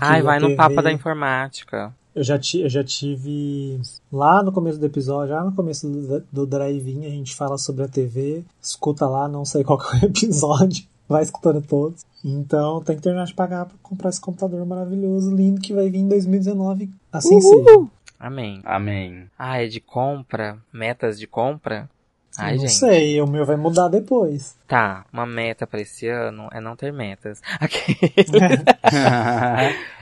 Speaker 1: Ai, vai no
Speaker 2: TV.
Speaker 1: Papa da Informática.
Speaker 2: Eu já, ti- eu já tive lá no começo do episódio, já no começo do, do drive-in, a gente fala sobre a TV. Escuta lá, não sei qual que é o episódio. Vai escutando todos. Então tem que terminar de pagar para comprar esse computador maravilhoso, lindo, que vai vir em 2019. Assim seja.
Speaker 1: Amém.
Speaker 3: amém.
Speaker 1: Ah, é de compra? Metas de compra? Ai,
Speaker 2: não
Speaker 1: gente.
Speaker 2: sei, o meu vai mudar depois.
Speaker 1: Tá, uma meta pra esse ano é não ter metas. Aqui.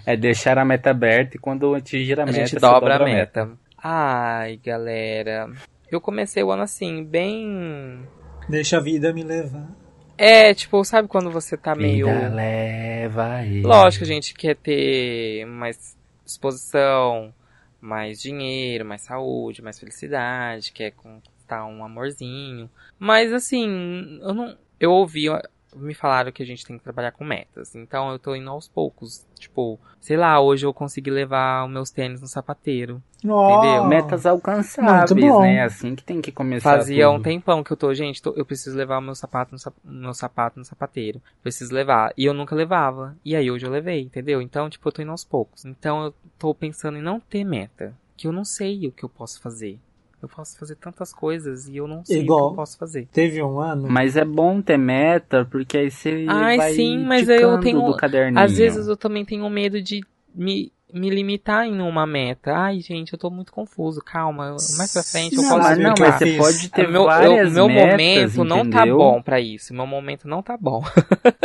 Speaker 3: é deixar a meta aberta e quando atingir a,
Speaker 1: A
Speaker 3: meta,
Speaker 1: gente
Speaker 3: você
Speaker 1: dobra a meta. Ai, galera. Eu comecei o ano assim, bem.
Speaker 2: Deixa a vida me levar.
Speaker 1: É, tipo, sabe quando você tá meio.
Speaker 3: Vida leva ele.
Speaker 1: Lógico, a gente quer ter mais disposição, mais dinheiro, mais saúde, mais felicidade, quer conquistar um amorzinho. Mas assim, eu não. Eu ouvi. Me falaram que a gente tem que trabalhar com metas. Então eu tô indo aos poucos. Tipo, sei lá, hoje eu consegui levar os meus tênis no sapateiro. Entendeu?
Speaker 3: Metas alcançáveis,
Speaker 2: Muito bom.
Speaker 3: né? Assim que tem que começar
Speaker 1: Fazia um
Speaker 3: tudo.
Speaker 1: tempão que eu tô, gente, tô- eu preciso levar o meu sapato no, meu sapato no sapateiro. Preciso levar. E eu nunca levava. E aí hoje eu levei, entendeu? Então, tipo, eu tô indo aos poucos. Então eu tô pensando em não ter meta. Que eu não sei o que eu posso fazer. Eu posso fazer tantas coisas e eu não sei o
Speaker 2: Igual.
Speaker 1: que eu posso fazer.
Speaker 2: Teve um ano.
Speaker 3: Mas é bom ter meta, porque aí você
Speaker 1: Ai,
Speaker 3: vai
Speaker 1: sim, mas aí eu tenho-
Speaker 3: do caderninho.
Speaker 1: Às vezes eu também tenho medo de me, me limitar em uma meta. Ai, gente, eu tô muito confuso. Calma, mais pra frente eu
Speaker 2: Não,
Speaker 1: posso
Speaker 3: mas não,
Speaker 2: o eu
Speaker 3: mas você pode ter
Speaker 1: o meu,
Speaker 3: várias
Speaker 1: eu- meu
Speaker 3: metas,
Speaker 1: momento não tá
Speaker 3: entendeu?
Speaker 1: bom pra isso. Meu momento não tá bom.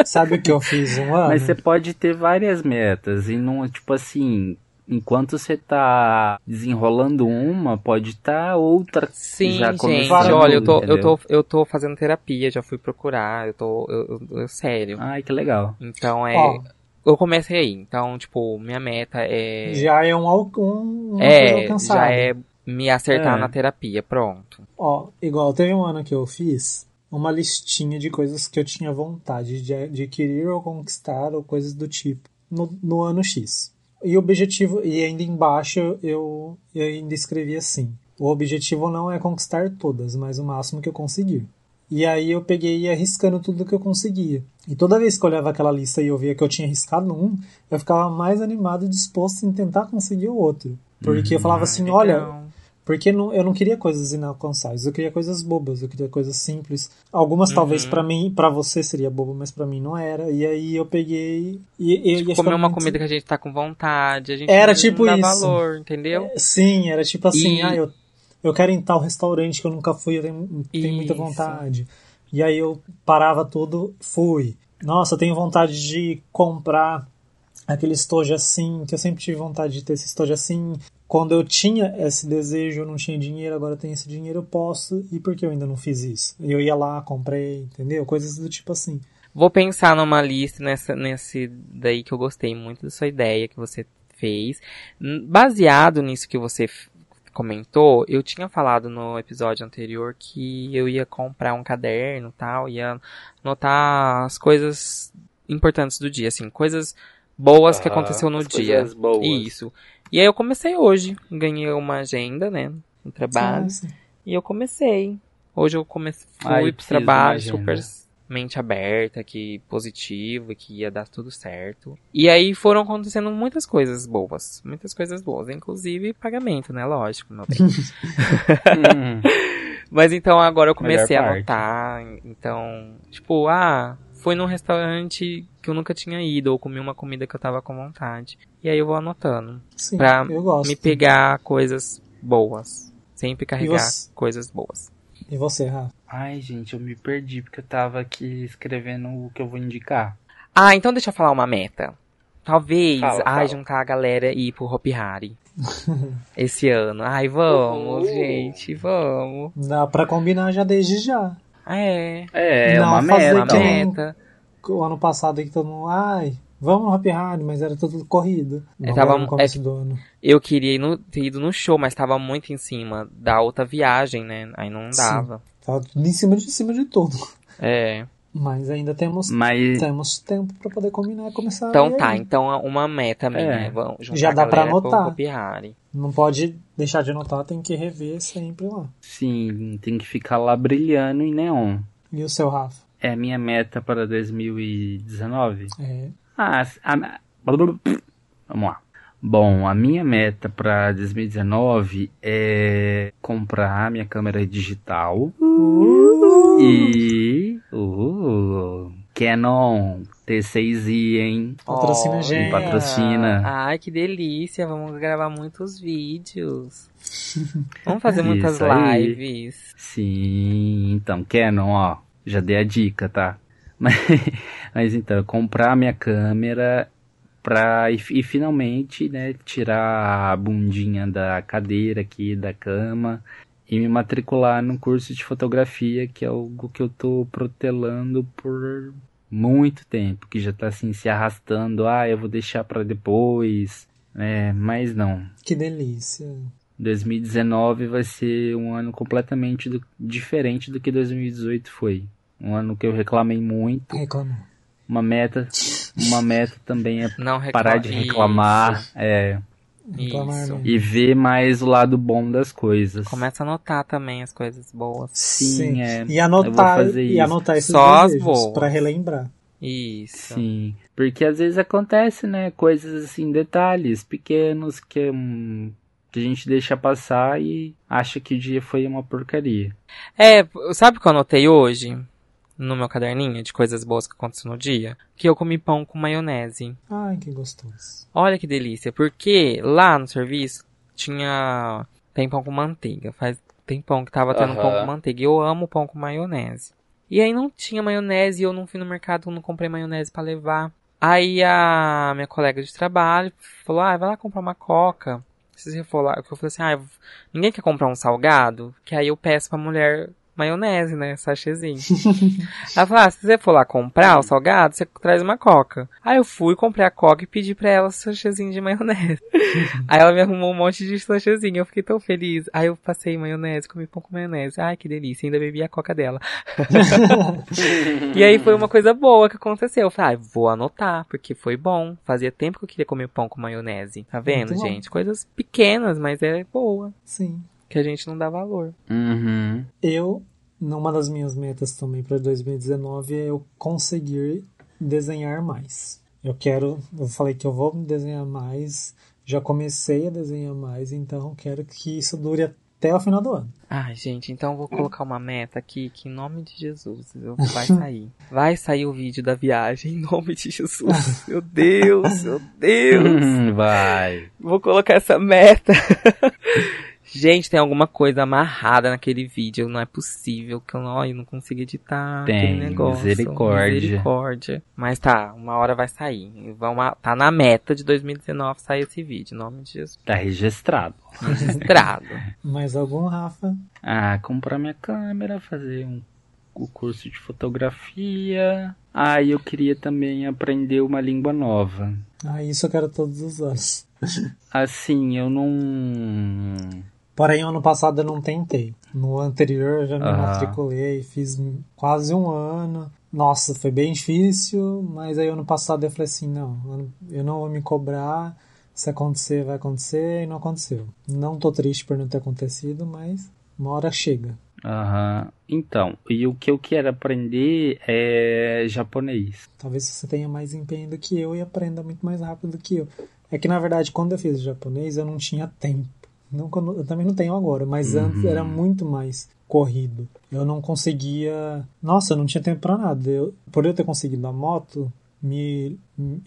Speaker 2: Sabe o que eu fiz um ano?
Speaker 3: Mas você pode ter várias metas e não, tipo assim, enquanto você tá desenrolando uma, pode estar outra
Speaker 1: Sim,
Speaker 3: já
Speaker 1: gente. Olha, eu tô, eu, tô, eu tô fazendo terapia, já fui procurar, eu tô. Eu, eu- eu- sério.
Speaker 3: Ai, que legal.
Speaker 1: Então é.
Speaker 2: Ó,
Speaker 1: Eu comecei aí. Então, tipo, minha meta é.
Speaker 2: já é um, um coisa
Speaker 1: é, já é me acertar
Speaker 3: É.
Speaker 1: na terapia, pronto.
Speaker 2: Ó, igual teve um ano que eu fiz uma listinha de coisas que eu tinha vontade de adquirir ou conquistar ou coisas do tipo no, no ano X. E o objetivo, e ainda embaixo eu, eu ainda escrevi assim: o objetivo não é conquistar todas, mas o máximo que eu conseguir. E aí eu peguei e ia arriscando tudo que eu conseguia. E toda vez que eu olhava aquela lista e eu via que eu tinha arriscado um, eu ficava mais animado e disposto em tentar conseguir o outro. Porque eu falava assim, olha,
Speaker 1: Legal.
Speaker 2: Porque não- eu não queria coisas inalcançáveis, eu queria coisas bobas, eu queria coisas simples. Algumas
Speaker 1: Uhum.
Speaker 2: talvez pra mim, para você seria bobo, mas pra mim não era. E aí eu peguei e, e
Speaker 1: Tipo, comer uma comida que a gente tá com vontade, a gente
Speaker 2: Era
Speaker 1: não
Speaker 2: tipo
Speaker 1: dá
Speaker 2: isso.
Speaker 1: valor, entendeu?
Speaker 2: Sim, era tipo assim,
Speaker 1: E-
Speaker 2: ah, eu, eu quero ir em tal restaurante que eu nunca fui, eu tenho, tenho muita vontade. E aí eu parava tudo, fui. Nossa, eu tenho vontade de comprar aquele estojo assim, que eu sempre tive vontade de ter esse estojo assim. Quando eu tinha esse desejo, eu não tinha dinheiro, agora eu tenho esse dinheiro, eu posso. E por que eu ainda não fiz isso? Eu ia lá, comprei, entendeu? Coisas do tipo assim.
Speaker 1: Vou pensar numa lista nessa, nesse daí que eu gostei muito da sua ideia que você fez. Baseado nisso que você comentou, eu tinha falado no episódio anterior que eu ia comprar um caderno e tal, ia anotar as coisas importantes do dia, assim, coisas boas que
Speaker 3: Aham,
Speaker 1: aconteceu no
Speaker 3: as
Speaker 1: dia.
Speaker 3: coisas boas.
Speaker 1: Isso. E aí eu comecei hoje, ganhei uma agenda, né, no trabalho.
Speaker 2: Sim.
Speaker 1: E eu comecei. Hoje eu comecei, fui
Speaker 3: Ai,
Speaker 1: pro trabalho super mente aberta, que positivo, que ia dar tudo certo. E aí foram acontecendo muitas coisas boas. Muitas coisas boas. Inclusive pagamento, né? Lógico. Não tem.
Speaker 3: Hum,
Speaker 1: Mas então agora eu comecei a anotar. Então, tipo, ah, fui num restaurante que eu nunca tinha ido, ou comi uma comida que eu tava com vontade. E aí eu vou anotando.
Speaker 2: Sim,
Speaker 1: Pra
Speaker 2: eu gosto.
Speaker 1: Me pegar coisas boas. Sempre carregar
Speaker 2: você?
Speaker 1: coisas boas.
Speaker 2: E você, Rafa?
Speaker 3: Ai, gente, eu me perdi porque eu tava aqui escrevendo o que eu vou indicar.
Speaker 1: Ah, então deixa eu falar uma meta. Talvez,
Speaker 3: Fala,
Speaker 1: ai,
Speaker 3: fala.
Speaker 1: juntar a galera e ir pro Hopi Hari. Esse ano. Ai, vamos, gente, vamos.
Speaker 2: Dá pra combinar já desde já.
Speaker 1: É,
Speaker 3: É, é
Speaker 2: Não,
Speaker 3: uma
Speaker 2: fazer
Speaker 3: meta.
Speaker 1: uma meta.
Speaker 2: O ano passado aí que todo mundo, ai, vamos no Happy Hard, mas era tudo corrido. Não
Speaker 1: tava-
Speaker 2: era no começo
Speaker 1: é-
Speaker 2: do ano.
Speaker 1: Eu queria ir no- ter ido no show, mas tava muito em cima da outra viagem, né? Aí não
Speaker 2: Sim.
Speaker 1: dava.
Speaker 2: Tava tudo em cima de cima de tudo.
Speaker 1: É.
Speaker 2: Mas ainda temos,
Speaker 3: Mas
Speaker 2: temos tempo pra poder combinar e começar.
Speaker 1: Então tá, então uma meta minha
Speaker 3: É.
Speaker 1: é vamos juntar
Speaker 2: Já dá
Speaker 1: a
Speaker 2: pra
Speaker 1: galera pro
Speaker 2: anotar. Não pode deixar de anotar, tem que rever sempre lá.
Speaker 3: sim, tem que ficar lá brilhando em neon.
Speaker 2: E o seu, Rafa?
Speaker 3: É a minha meta para 2019.
Speaker 2: É.
Speaker 3: Ah, a- vamos lá. Bom, a minha meta para 2019 é comprar minha câmera digital e uh, Canon T6i, hein?
Speaker 2: Patrocina a
Speaker 1: Olha.
Speaker 2: gente.
Speaker 3: Patrocina.
Speaker 1: Ai, que delícia. Vamos gravar muitos vídeos. Vamos fazer muitas lives.
Speaker 3: Sim, então, Canon, ó, já dei a dica, tá? Mas, mas então, comprar minha câmera pra e, e finalmente, né, tirar a bundinha da cadeira aqui, da cama e me matricular num curso de fotografia, que é algo que eu tô protelando por muito tempo, que já tá assim se arrastando, ah, eu vou deixar pra depois, né, mas não.
Speaker 2: Que delícia.
Speaker 3: 2019 vai ser um ano completamente do- diferente do que 2018 foi. Um ano que eu reclamei muito.
Speaker 2: Reclamou.
Speaker 3: Uma meta, uma meta também é
Speaker 1: Não
Speaker 3: parar de reclamar, é,
Speaker 2: Reclamar
Speaker 1: Isso.
Speaker 3: e ver mais o lado bom das coisas.
Speaker 1: Começa a anotar também as coisas boas.
Speaker 3: Sim, é.
Speaker 2: E
Speaker 3: eu
Speaker 2: anotar,
Speaker 3: vou fazer
Speaker 2: e
Speaker 3: isso.
Speaker 2: anotar esses
Speaker 1: Só as
Speaker 2: desejos
Speaker 1: boas.
Speaker 2: pra relembrar.
Speaker 1: Isso.
Speaker 3: Sim, porque às vezes acontece, né, coisas assim, detalhes pequenos que, hum, que a gente deixa passar e acha que o dia foi uma porcaria.
Speaker 1: É, sabe o que eu anotei hoje? No meu caderninho de coisas boas que aconteceu no dia? Que eu comi pão com maionese.
Speaker 2: Ai, que gostoso.
Speaker 1: Olha que delícia. Porque lá no serviço tinha. Tem pão com manteiga. Faz tempão que tava tendo
Speaker 3: Aham.
Speaker 1: pão com manteiga. E eu amo pão com maionese. E aí não tinha maionese. E eu não fui no mercado, não comprei maionese pra levar. Aí a minha colega de trabalho falou, ah, vai lá comprar uma coca. Se você for lá, eu falei assim, ah, ninguém quer comprar um salgado? Que aí eu peço pra mulher maionese, né? Sachêzinho. ela falou, ah, se você for lá comprar o salgado, você traz uma coca. Aí eu fui, comprei a coca e pedi pra ela sachêzinho de maionese. Aí ela me arrumou um monte de sachêzinho, eu fiquei tão feliz. Aí eu passei maionese, comi pão com maionese. Ai, que delícia, ainda bebi a coca dela. e aí foi uma coisa boa que aconteceu. Eu falei, ah, vou anotar, porque foi bom. Fazia tempo que eu queria comer pão com maionese. Tá vendo, gente? Coisas pequenas, mas é boa.
Speaker 2: Sim.
Speaker 1: Que a gente não dá valor.
Speaker 3: Uhum.
Speaker 2: Eu, numa das minhas metas também para 2019 é eu conseguir desenhar mais. Eu quero, eu falei que eu vou desenhar mais, já comecei a desenhar mais, então quero que isso dure até o final do ano.
Speaker 1: Ai, gente, então eu vou colocar uma meta aqui que em nome de Jesus eu- vai sair. Vai sair o vídeo da viagem em nome de Jesus. Meu Deus, meu Deus.
Speaker 3: Hum, Vai.
Speaker 1: Vou colocar essa meta. Gente, tem alguma coisa amarrada naquele vídeo. Não é possível que eu não, eu não consigo editar
Speaker 3: Tem,
Speaker 1: aquele negócio.
Speaker 3: misericórdia.
Speaker 1: Misericórdia. Mas tá, uma hora vai sair. Vamos, tá na meta de 2019 sair esse vídeo. Em nome de Jesus.
Speaker 3: Tá registrado.
Speaker 1: Registrado.
Speaker 2: Mais algum, Rafa?
Speaker 3: Ah, comprar minha câmera, fazer um, o curso de fotografia. Ah, e eu queria também aprender uma língua nova.
Speaker 2: Ah, isso eu quero todos os anos.
Speaker 3: Assim, eu não.
Speaker 2: Porém, ano passado eu não tentei. No anterior eu já me
Speaker 3: Aham.
Speaker 2: matriculei, fiz quase um ano. Nossa, foi bem difícil, mas aí ano passado eu falei assim, não, eu não vou me cobrar, se acontecer, vai acontecer, e não aconteceu. Não tô triste por não ter acontecido, mas uma hora chega.
Speaker 3: Aham. Então, e o que eu quero aprender é japonês.
Speaker 2: Talvez você tenha mais empenho do que eu e aprenda muito mais rápido do que eu. É que, na verdade, quando eu fiz japonês, eu não tinha tempo. Não, eu também não tenho agora, mas antes era muito mais corrido. Eu não conseguia. Nossa, eu não tinha tempo pra nada. Eu, por eu ter conseguido a moto, me,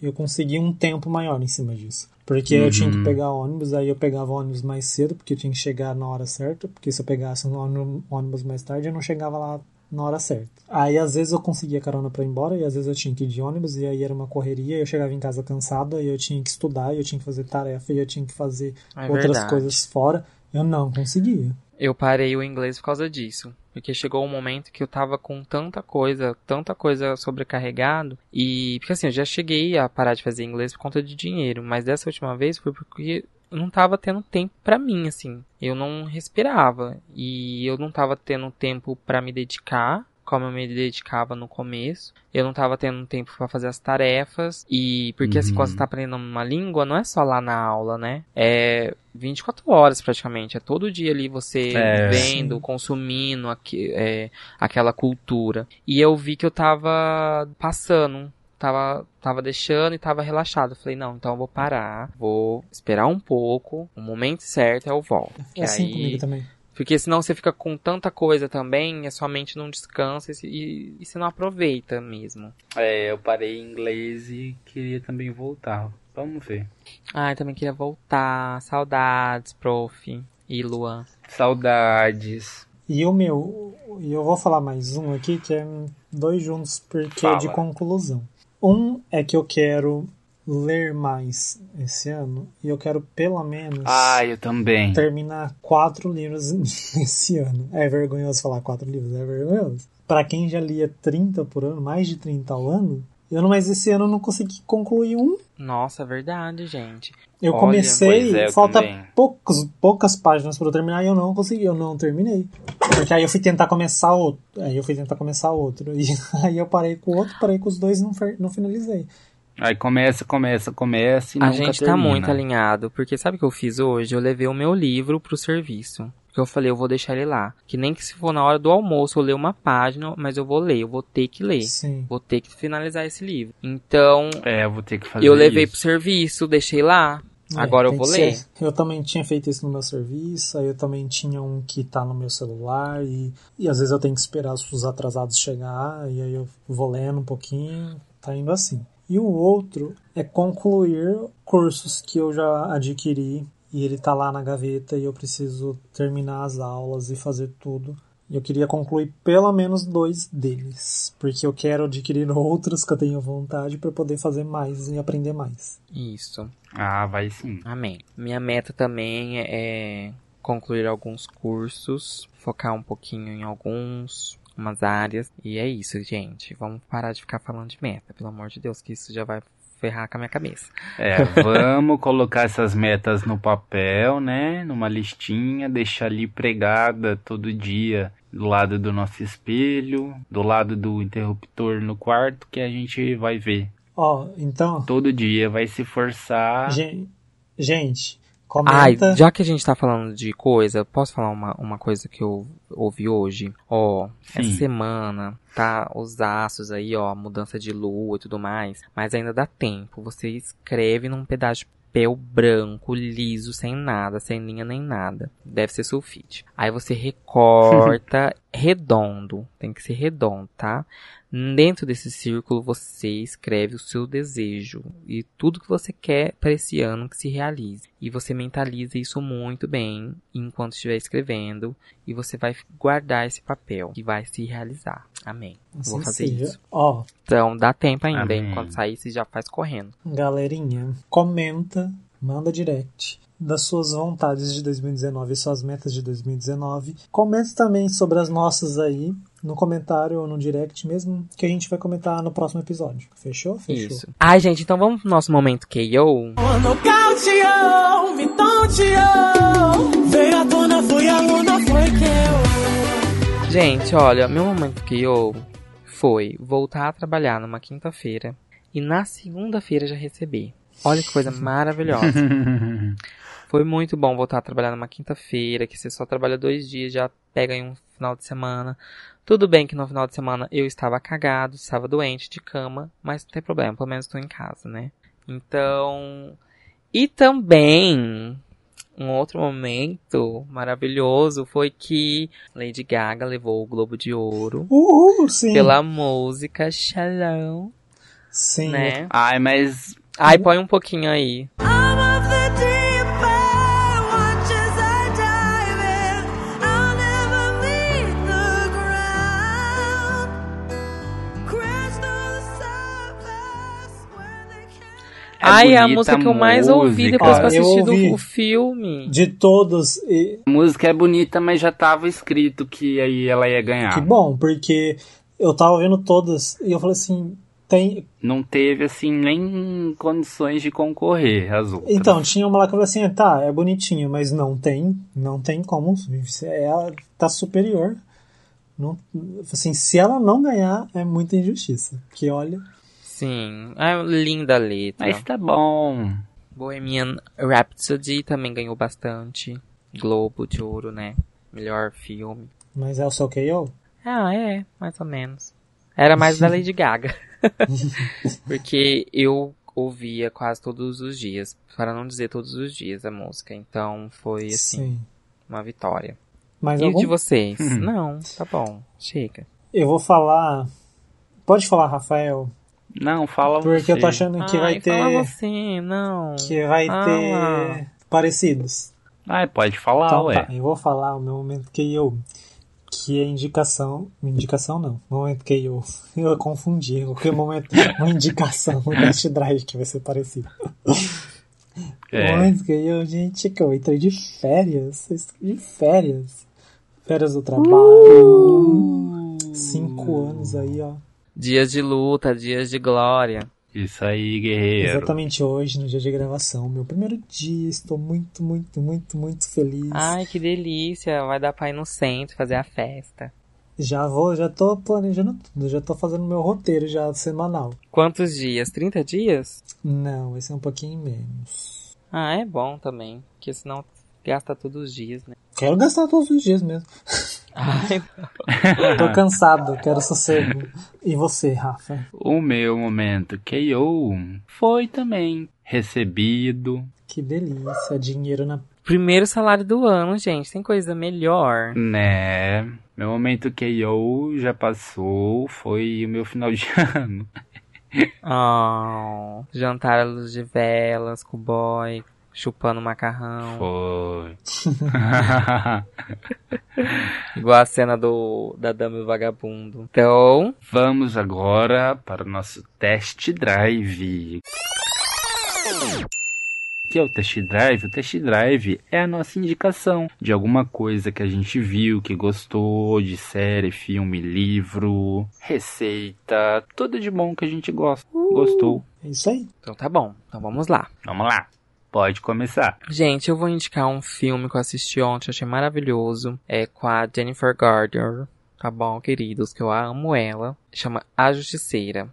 Speaker 2: eu consegui um tempo maior em cima disso. Porque eu tinha que pegar ônibus, aí eu pegava ônibus mais cedo, porque eu tinha que chegar na hora certa. Porque se eu pegasse um ônibus- ônibus mais tarde, eu não chegava lá na hora certa. Aí às vezes eu conseguia carona pra ir embora, e às vezes eu tinha que ir de ônibus, e aí era uma correria, eu chegava em casa cansado, aí eu tinha que estudar, e eu tinha que fazer tarefa, e eu tinha que fazer
Speaker 1: É
Speaker 2: outras
Speaker 1: verdade.
Speaker 2: coisas fora. Eu não conseguia.
Speaker 1: Eu parei o inglês por causa disso. Porque chegou um momento que eu tava com tanta coisa, tanta coisa sobrecarregado. E. Porque assim, eu já cheguei a parar de fazer inglês por conta de dinheiro. Mas dessa última vez foi porque não tava tendo tempo pra mim, assim. Eu não respirava. E eu não tava tendo tempo pra me dedicar. Como eu me dedicava no começo. Eu não tava tendo tempo pra fazer as tarefas. E. Porque assim,
Speaker 3: Uhum.
Speaker 1: quando você tá aprendendo uma língua, não é só lá na aula, né? É 24 horas praticamente. É todo dia ali você
Speaker 3: É.
Speaker 1: vendo,
Speaker 2: Sim.
Speaker 1: consumindo aque- é, aquela cultura. E eu vi que eu tava passando. Tava, tava deixando e tava relaxado. Eu falei, não, então eu vou parar. Vou esperar um pouco. O momento certo eu volto.
Speaker 2: É
Speaker 1: Que
Speaker 2: assim
Speaker 1: aí-
Speaker 2: comigo também.
Speaker 1: porque senão você fica com tanta coisa também, e a sua mente não descansa e, se- e, e você não aproveita mesmo.
Speaker 3: É, eu parei em inglês e queria também voltar. Vamos ver.
Speaker 1: Ai, também queria voltar. Saudades, prof. E Luan.
Speaker 3: Saudades.
Speaker 2: E o meu, e eu vou falar mais um aqui, que é dois juntos, porque é de
Speaker 3: Fala.
Speaker 2: conclusão. Um é que eu quero ler mais esse ano, e eu quero pelo menos
Speaker 3: Ah, eu também.
Speaker 2: terminar quatro livros esse ano. É vergonhoso falar quatro livros, é vergonhoso. Pra quem já lia 30 por ano, mais de 30 ao ano, eu não, mas esse ano eu não consegui concluir um.
Speaker 1: Nossa, é verdade, gente.
Speaker 2: Eu
Speaker 1: Olha,
Speaker 2: comecei,
Speaker 3: é, eu
Speaker 2: falta
Speaker 3: também.
Speaker 2: poucos, poucas páginas pra eu terminar e eu não consegui, eu não terminei. Porque aí eu fui tentar começar outro, aí eu fui tentar começar outro, e aí eu parei com o outro, parei com os dois e não, não finalizei.
Speaker 3: Aí começa, começa, começa e
Speaker 1: A
Speaker 3: nunca
Speaker 1: gente tá
Speaker 3: termina.
Speaker 1: muito alinhado, porque sabe o que eu fiz hoje? Eu levei o meu livro pro serviço. Porque eu falei, eu vou deixar ele lá. Que nem que se for na hora do almoço eu ler uma página, mas eu vou ler, eu vou ter que ler.
Speaker 2: Sim.
Speaker 1: Vou ter que finalizar esse livro. Então,
Speaker 3: É, eu vou ter que fazer
Speaker 1: eu levei pro
Speaker 3: isso.
Speaker 1: serviço, deixei lá.
Speaker 2: É,
Speaker 1: Agora eu vou ler.
Speaker 2: ser. Eu também tinha feito isso no meu serviço, aí eu também tinha um que tá no meu celular, e, e às vezes eu tenho que esperar os atrasados chegar, e aí eu vou lendo um pouquinho, tá indo assim. E o outro é concluir cursos que eu já adquiri, e ele tá lá na gaveta, e eu preciso terminar as aulas e fazer tudo. E eu queria concluir pelo menos dois deles, porque eu quero adquirir outros que eu tenho vontade para poder fazer mais e aprender mais.
Speaker 1: Isso.
Speaker 3: Ah, vai sim.
Speaker 1: Amém. Minha meta também é concluir alguns cursos, focar um pouquinho em alguns, umas áreas. E é isso, gente. Vamos parar de ficar falando de meta, pelo amor de Deus, que isso já vai ferrar com a minha cabeça.
Speaker 3: É, vamos colocar essas metas no papel, né? Numa listinha, deixar ali pregada todo dia do lado do nosso espelho, do lado do interruptor no quarto, que a gente vai ver.
Speaker 2: Ó, então,
Speaker 3: Todo dia vai se forçar.
Speaker 2: gen- gente,
Speaker 1: Ai,
Speaker 2: comenta.
Speaker 1: já que a gente tá falando de coisa, posso falar uma, uma coisa que eu ouvi hoje? Ó,
Speaker 3: Sim.
Speaker 1: essa semana tá os aços aí, ó, mudança de lua e tudo mais, mas ainda dá tempo. Você escreve num pedaço de papel branco, liso, sem nada, sem linha nem nada. Deve ser sulfite. Aí você recorta redondo, tem que ser redondo, tá? Dentro desse círculo você escreve o seu desejo e tudo que você quer para esse ano que se realize. E você mentaliza isso muito bem enquanto estiver escrevendo e você vai guardar esse papel que vai se realizar. Amém.
Speaker 2: Assim
Speaker 1: Vou fazer
Speaker 2: seja.
Speaker 1: isso.
Speaker 2: Ó,
Speaker 1: Então dá tempo ainda,
Speaker 3: Amém.
Speaker 1: hein? Quando sair você já faz correndo.
Speaker 2: galerinha, comenta, manda direct das suas vontades de 2019 e suas metas de 2019. Comenta também sobre as nossas aí no comentário ou no direct mesmo, que a gente vai comentar no próximo episódio. Fechou? Fechou.
Speaker 1: Isso. Ai, gente, então vamos pro nosso momento KO.
Speaker 7: Nocauteou, me tonteou. Veio à tona, fui aluna, foi que eu.
Speaker 1: Gente, olha, meu momento KO foi voltar a trabalhar numa quinta-feira e na segunda-feira já receber. Olha que coisa maravilhosa. Foi muito bom voltar a trabalhar numa quinta-feira, que você só trabalha dois dias, já pega em um final de semana. Tudo bem que no final de semana eu estava cagado, estava doente, de cama, mas não tem problema, pelo menos estou em casa, né? Então. E também. Um outro momento maravilhoso foi que Lady Gaga levou o Globo de Ouro
Speaker 2: Uhul, sim.
Speaker 1: pela música Shalom,
Speaker 2: Sim.
Speaker 1: né?
Speaker 3: Ai, mas
Speaker 1: Ai, põe um pouquinho aí.
Speaker 3: É
Speaker 1: Ai, a
Speaker 3: bonita
Speaker 1: música que eu mais ouvi depois que eu assisti o filme.
Speaker 2: De todos, e-
Speaker 3: A música é bonita, mas já tava escrito que aí ela ia ganhar.
Speaker 2: que bom, porque eu tava vendo todas e eu falei assim, tem.
Speaker 3: Não teve, assim, nem condições de concorrer às outras.
Speaker 2: Então, tinha uma lá que eu falei assim, tá, é bonitinho, mas não tem, não tem como. Ela tá superior. Não, assim, se ela não ganhar, é muita injustiça. Porque olha.
Speaker 1: Sim, é linda a letra.
Speaker 3: Mas tá bom.
Speaker 1: Bohemian Rhapsody também ganhou bastante. Globo de Ouro, né? Melhor filme.
Speaker 2: Mas é o seu KO?
Speaker 1: Ah, é, mais ou menos. Era mais da Lady Gaga. Porque eu ouvia quase todos os dias, para não dizer todos os dias a música. Então foi assim,
Speaker 2: Sim.
Speaker 1: uma vitória.
Speaker 2: Mas
Speaker 1: e
Speaker 2: algum...
Speaker 1: de vocês? não, tá bom, chega.
Speaker 2: eu vou falar. Pode falar, Rafael?
Speaker 3: Não, fala
Speaker 2: Porque
Speaker 3: você.
Speaker 2: eu tô achando que
Speaker 1: Ai,
Speaker 2: vai ter.
Speaker 1: fala você, não.
Speaker 2: Que vai
Speaker 1: Ah.
Speaker 2: ter parecidos.
Speaker 3: Ai, pode falar,
Speaker 2: Então
Speaker 3: ué.
Speaker 2: tá, eu vou falar o meu momento KO. Que é indicação. Indicação não. Momento KO. Eu confundi. O que é momento. Uma indicação. O test drive que vai ser parecido.
Speaker 3: É.
Speaker 2: O momento KO, gente, que eu entrei de férias. eu De férias. Férias do trabalho. Cinco anos aí, ó.
Speaker 1: Dias de luta, dias de glória.
Speaker 3: Isso aí, guerreiro.
Speaker 2: Exatamente hoje, no dia de gravação. Meu primeiro dia. Estou muito, muito, muito, muito feliz.
Speaker 1: Ai, que delícia. Vai dar pra ir no centro fazer a festa.
Speaker 2: Já vou, já tô planejando tudo. Já tô fazendo meu roteiro já semanal.
Speaker 1: Quantos dias? 30 dias?
Speaker 2: Não, vai ser um pouquinho menos.
Speaker 1: Ah, é bom também. Porque senão gasta todos os dias, né?
Speaker 2: Quero gastar todos os dias mesmo.
Speaker 1: Ai,
Speaker 2: Tô cansado, quero sossego. E você, Rafa?
Speaker 3: O meu momento KO foi também recebido.
Speaker 2: Que delícia, dinheiro na.
Speaker 1: primeiro salário do ano, gente. Tem coisa melhor.
Speaker 3: Né? Meu momento KO já passou, foi o meu final de ano.
Speaker 1: Oh, jantar à luz de velas com o boy. Chupando macarrão.
Speaker 3: Foi.
Speaker 1: Igual a cena do da Dama e o Vagabundo. Então,
Speaker 3: Vamos agora para o nosso test drive. O que é o test drive? O test drive é a nossa indicação de alguma coisa que a gente viu, que gostou, de série, filme, livro, receita, tudo de bom que a gente gosta. Gostou?
Speaker 2: É isso aí.
Speaker 1: então tá bom. Então vamos lá.
Speaker 3: Vamos lá. Pode começar.
Speaker 1: Gente, eu vou indicar um filme que eu assisti ontem, eu achei maravilhoso. É com a Jennifer Garner. Tá bom, queridos, que eu amo ela. Chama A Justiceira.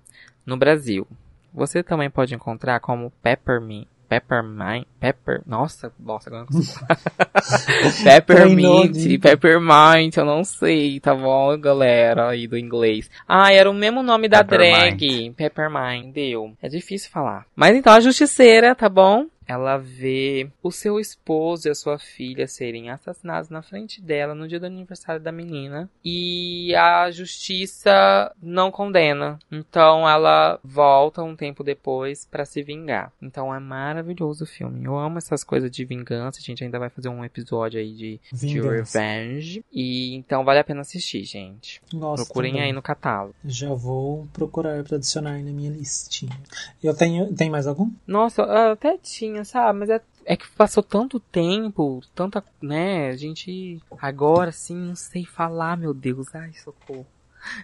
Speaker 1: No Brasil. Você também pode encontrar como Peppermint. Peppermint. Pepper. Nossa, nossa, agora eu não consigo. Peppermint. Peppermint, eu não sei, tá bom, galera aí do inglês. Ah, era o mesmo nome da
Speaker 3: Peppermint.
Speaker 1: drag. Peppermint, deu. É difícil falar. Mas então, a Justiceira, tá bom? Ela vê o seu esposo e a sua filha serem assassinados na frente dela no dia do aniversário da menina. E a justiça não condena. Então ela volta um tempo depois pra se vingar. Então é maravilhoso o filme. Eu amo essas coisas de vingança. A gente ainda vai fazer um episódio aí de, de
Speaker 2: Vingança.
Speaker 1: revenge. E então vale a pena assistir, gente.
Speaker 2: Nossa,
Speaker 1: Procurem
Speaker 2: também.
Speaker 1: aí no catálogo.
Speaker 2: Já vou procurar pra adicionar na minha listinha. Eu tenho. Tem mais algum?
Speaker 1: Nossa, eu até tinha, sabe? Mas é, é que passou tanto tempo, tanta, né? A gente agora sim não sei falar, meu Deus. Ai, socorro.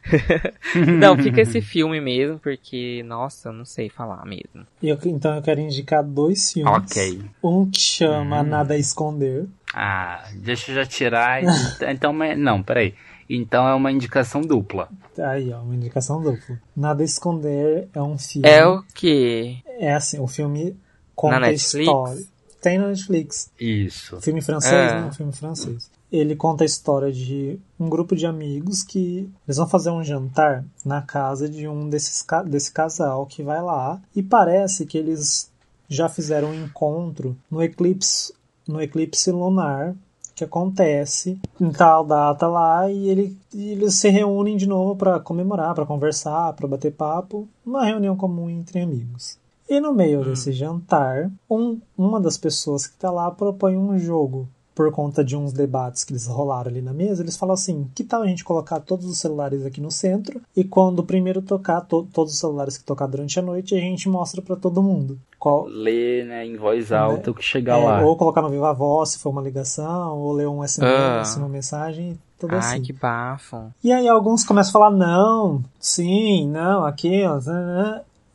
Speaker 1: não, fica esse filme mesmo, porque, nossa, eu não sei falar mesmo.
Speaker 2: Eu, então eu quero indicar dois filmes.
Speaker 3: Ok.
Speaker 2: Um que chama
Speaker 3: Hum.
Speaker 2: Nada a Esconder.
Speaker 3: Ah, deixa eu já tirar. então, não, peraí. Então é uma indicação dupla.
Speaker 2: Aí, ó, uma indicação dupla. Nada a Esconder é um filme.
Speaker 1: É o quê?
Speaker 2: É assim, o filme conta
Speaker 1: Na
Speaker 2: a
Speaker 1: Netflix?
Speaker 2: história. Tem na Netflix.
Speaker 3: Isso.
Speaker 2: Filme francês,
Speaker 1: É.
Speaker 2: né? Um filme francês. Ele conta a história de um grupo de amigos que eles vão fazer um jantar na casa de um desses desse casal que vai lá e parece que eles já fizeram um encontro no eclipse no eclipse lunar que acontece em tal data lá e, ele, e eles se reúnem de novo para comemorar, para conversar, para bater papo, uma reunião comum entre amigos. E no meio desse jantar, um, uma das pessoas que tá lá propõe um jogo. Por conta de uns debates que eles rolaram ali na mesa, eles falam assim: que tal a gente colocar todos os celulares aqui no centro e quando o primeiro tocar, to- todos os celulares que tocar durante a noite, a gente mostra para todo mundo. Qual,
Speaker 3: Lê, né, em voz alta o que chegar
Speaker 2: é,
Speaker 3: lá.
Speaker 2: ou colocar no Viva Voz se for uma ligação, ou ler um SMS,
Speaker 1: Ah.
Speaker 2: uma mensagem, tudo
Speaker 1: Ai,
Speaker 2: assim.
Speaker 1: que bafo.
Speaker 2: E aí alguns começam a falar não, sim, não, aqui, ó,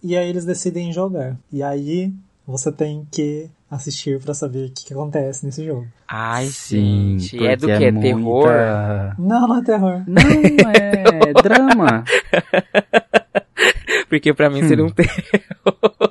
Speaker 2: e aí eles decidem jogar. E aí você tem que assistir pra saber o que, que acontece nesse jogo.
Speaker 1: Ai,
Speaker 3: Sim,
Speaker 1: gente. É do que? É
Speaker 3: muita-
Speaker 1: terror?
Speaker 2: Não, não é terror.
Speaker 3: Não, é drama.
Speaker 1: Porque pra mim seria um terror.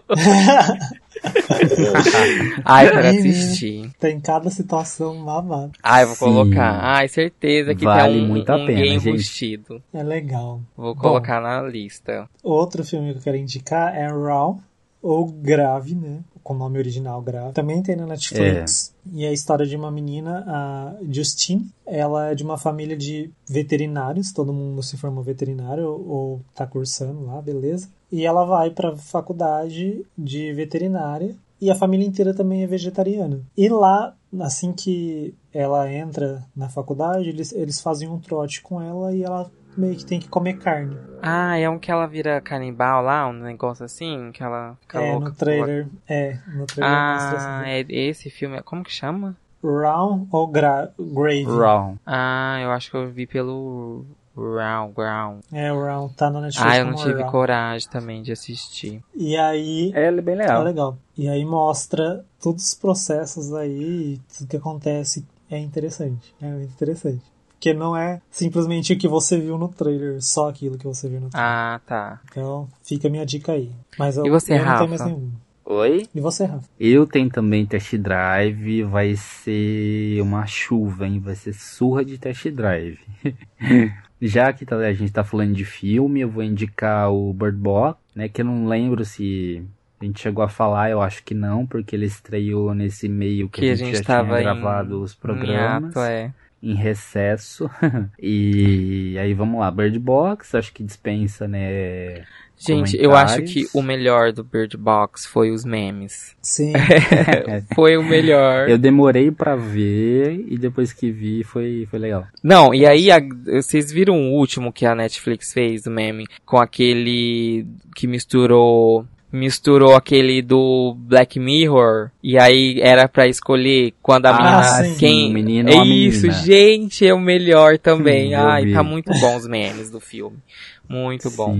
Speaker 1: Ai, para assistir.
Speaker 2: Tem cada situação babada.
Speaker 1: Ai, vou
Speaker 3: Sim.
Speaker 1: colocar. Ai, certeza que
Speaker 3: Vale
Speaker 1: tem um,
Speaker 3: muito a
Speaker 1: um
Speaker 3: pena,
Speaker 1: gay
Speaker 3: gente.
Speaker 1: enrustido.
Speaker 2: É legal.
Speaker 1: Vou
Speaker 2: Bom.
Speaker 1: colocar na lista.
Speaker 2: Outro filme que eu quero indicar é Raw, ou Grave, né? Com o nome original Grave. Também tem na Netflix. E é a história de uma menina, a Justine. Ela é de uma família de veterinários. Todo mundo se formou veterinário ou, ou tá cursando lá, beleza. E ela vai pra faculdade de veterinária. E a família inteira também é vegetariana. E lá, assim que ela entra na faculdade, eles, eles fazem um trote com ela e ela meio que tem que comer carne.
Speaker 1: Ah, é um que ela vira canibal lá, um negócio assim, que ela fica
Speaker 2: é,
Speaker 1: louca.
Speaker 2: no trailer. É, no trailer
Speaker 1: Ah,
Speaker 2: assim.
Speaker 1: é esse filme. Como que chama?
Speaker 2: Round ou gra Grave?
Speaker 3: Wrong.
Speaker 1: Ah, eu acho que eu vi pelo Round Ground.
Speaker 2: É, o Round tá na Netflix
Speaker 1: Ah, eu não tive
Speaker 2: Round.
Speaker 1: coragem também de assistir.
Speaker 2: E aí,
Speaker 3: É bem
Speaker 2: é
Speaker 3: legal.
Speaker 2: legal. E aí mostra todos os processos aí, tudo que acontece. É interessante. É muito interessante. Porque não é simplesmente o que você viu no trailer, só aquilo que você viu no trailer.
Speaker 1: Ah, tá.
Speaker 2: Então, fica a minha dica aí. Mas eu,
Speaker 1: E você,
Speaker 2: eu não
Speaker 1: Rafa?
Speaker 2: tenho mais nenhum.
Speaker 3: Oi?
Speaker 2: E você, Rafa?
Speaker 3: Eu tenho também test drive, vai ser uma chuva, hein? Vai ser surra de test drive. Já que tá- a gente tá falando de filme, eu vou indicar o Bird Box, né? Que eu não lembro se a gente chegou a falar, eu acho que não, porque ele estreou nesse meio que,
Speaker 1: Que
Speaker 3: a gente, já
Speaker 1: tava
Speaker 3: tinha
Speaker 1: em-
Speaker 3: gravado os
Speaker 1: Em
Speaker 3: programas
Speaker 1: ato, é.
Speaker 3: em recesso. e aí vamos lá, Bird Box, acho que dispensa, né?
Speaker 1: Gente, eu acho que o melhor do Bird Box foi os memes.
Speaker 2: Sim.
Speaker 1: Foi o melhor.
Speaker 3: Eu demorei pra ver e depois que vi foi, foi legal.
Speaker 1: Não, e aí a- vocês viram o último que a Netflix fez, o meme, com aquele que misturou misturou aquele do Black Mirror e aí era pra escolher quando a
Speaker 2: Ah,
Speaker 1: menina
Speaker 2: sim.
Speaker 1: quem
Speaker 3: menino
Speaker 1: é isso,
Speaker 3: menina.
Speaker 1: gente, é o melhor também.
Speaker 3: Hum,
Speaker 1: Ai,
Speaker 3: vi.
Speaker 1: tá muito bom os memes do filme. Muito bom.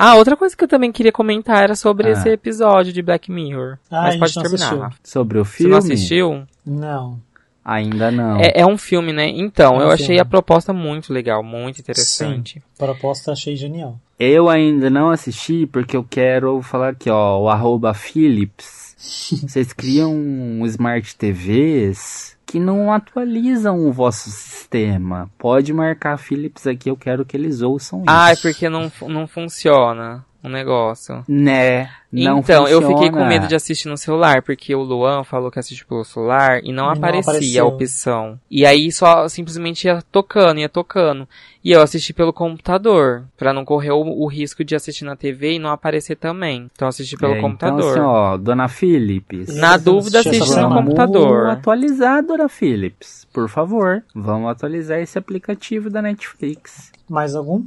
Speaker 3: Sim.
Speaker 1: Ah, outra coisa que eu também queria comentar era sobre
Speaker 3: Ah.
Speaker 1: esse episódio de Black Mirror.
Speaker 2: Ah, a
Speaker 1: Mas
Speaker 2: gente
Speaker 1: pode
Speaker 2: não
Speaker 1: terminar.
Speaker 2: assistiu.
Speaker 3: Sobre o
Speaker 1: Você
Speaker 3: filme?
Speaker 1: não assistiu?
Speaker 2: Não.
Speaker 3: Ainda não.
Speaker 1: É, é um filme, né? Então,
Speaker 2: É um
Speaker 1: eu achei
Speaker 2: filme.
Speaker 1: a proposta muito legal, muito interessante.
Speaker 2: Proposta achei genial.
Speaker 3: Eu ainda não assisti porque eu quero falar aqui, ó, o arroba Philips. Vocês criam um Smart TVs que não atualizam o vosso sistema. Pode marcar Philips aqui, eu quero que eles ouçam
Speaker 1: Ah, é
Speaker 3: isso.
Speaker 1: porque não, não funciona o negócio.
Speaker 3: Né, não
Speaker 1: então, eu fiquei com
Speaker 3: funciona.
Speaker 1: medo de assistir no celular, porque o Luan falou que assiste pelo celular e não,
Speaker 2: não
Speaker 1: aparecia
Speaker 2: apareceu.
Speaker 1: a opção. E aí só simplesmente ia tocando, ia tocando. E eu assisti pelo computador, pra não correr o, o risco de assistir na TV e não aparecer também. Então eu assisti pelo
Speaker 3: É,
Speaker 1: computador.
Speaker 3: Então, assim, ó, dona Philips.
Speaker 1: Na dúvida, assiste no computador.
Speaker 3: Vamos atualizar, dona Philips. Por favor, vamos atualizar esse aplicativo da Netflix.
Speaker 2: Mais algum?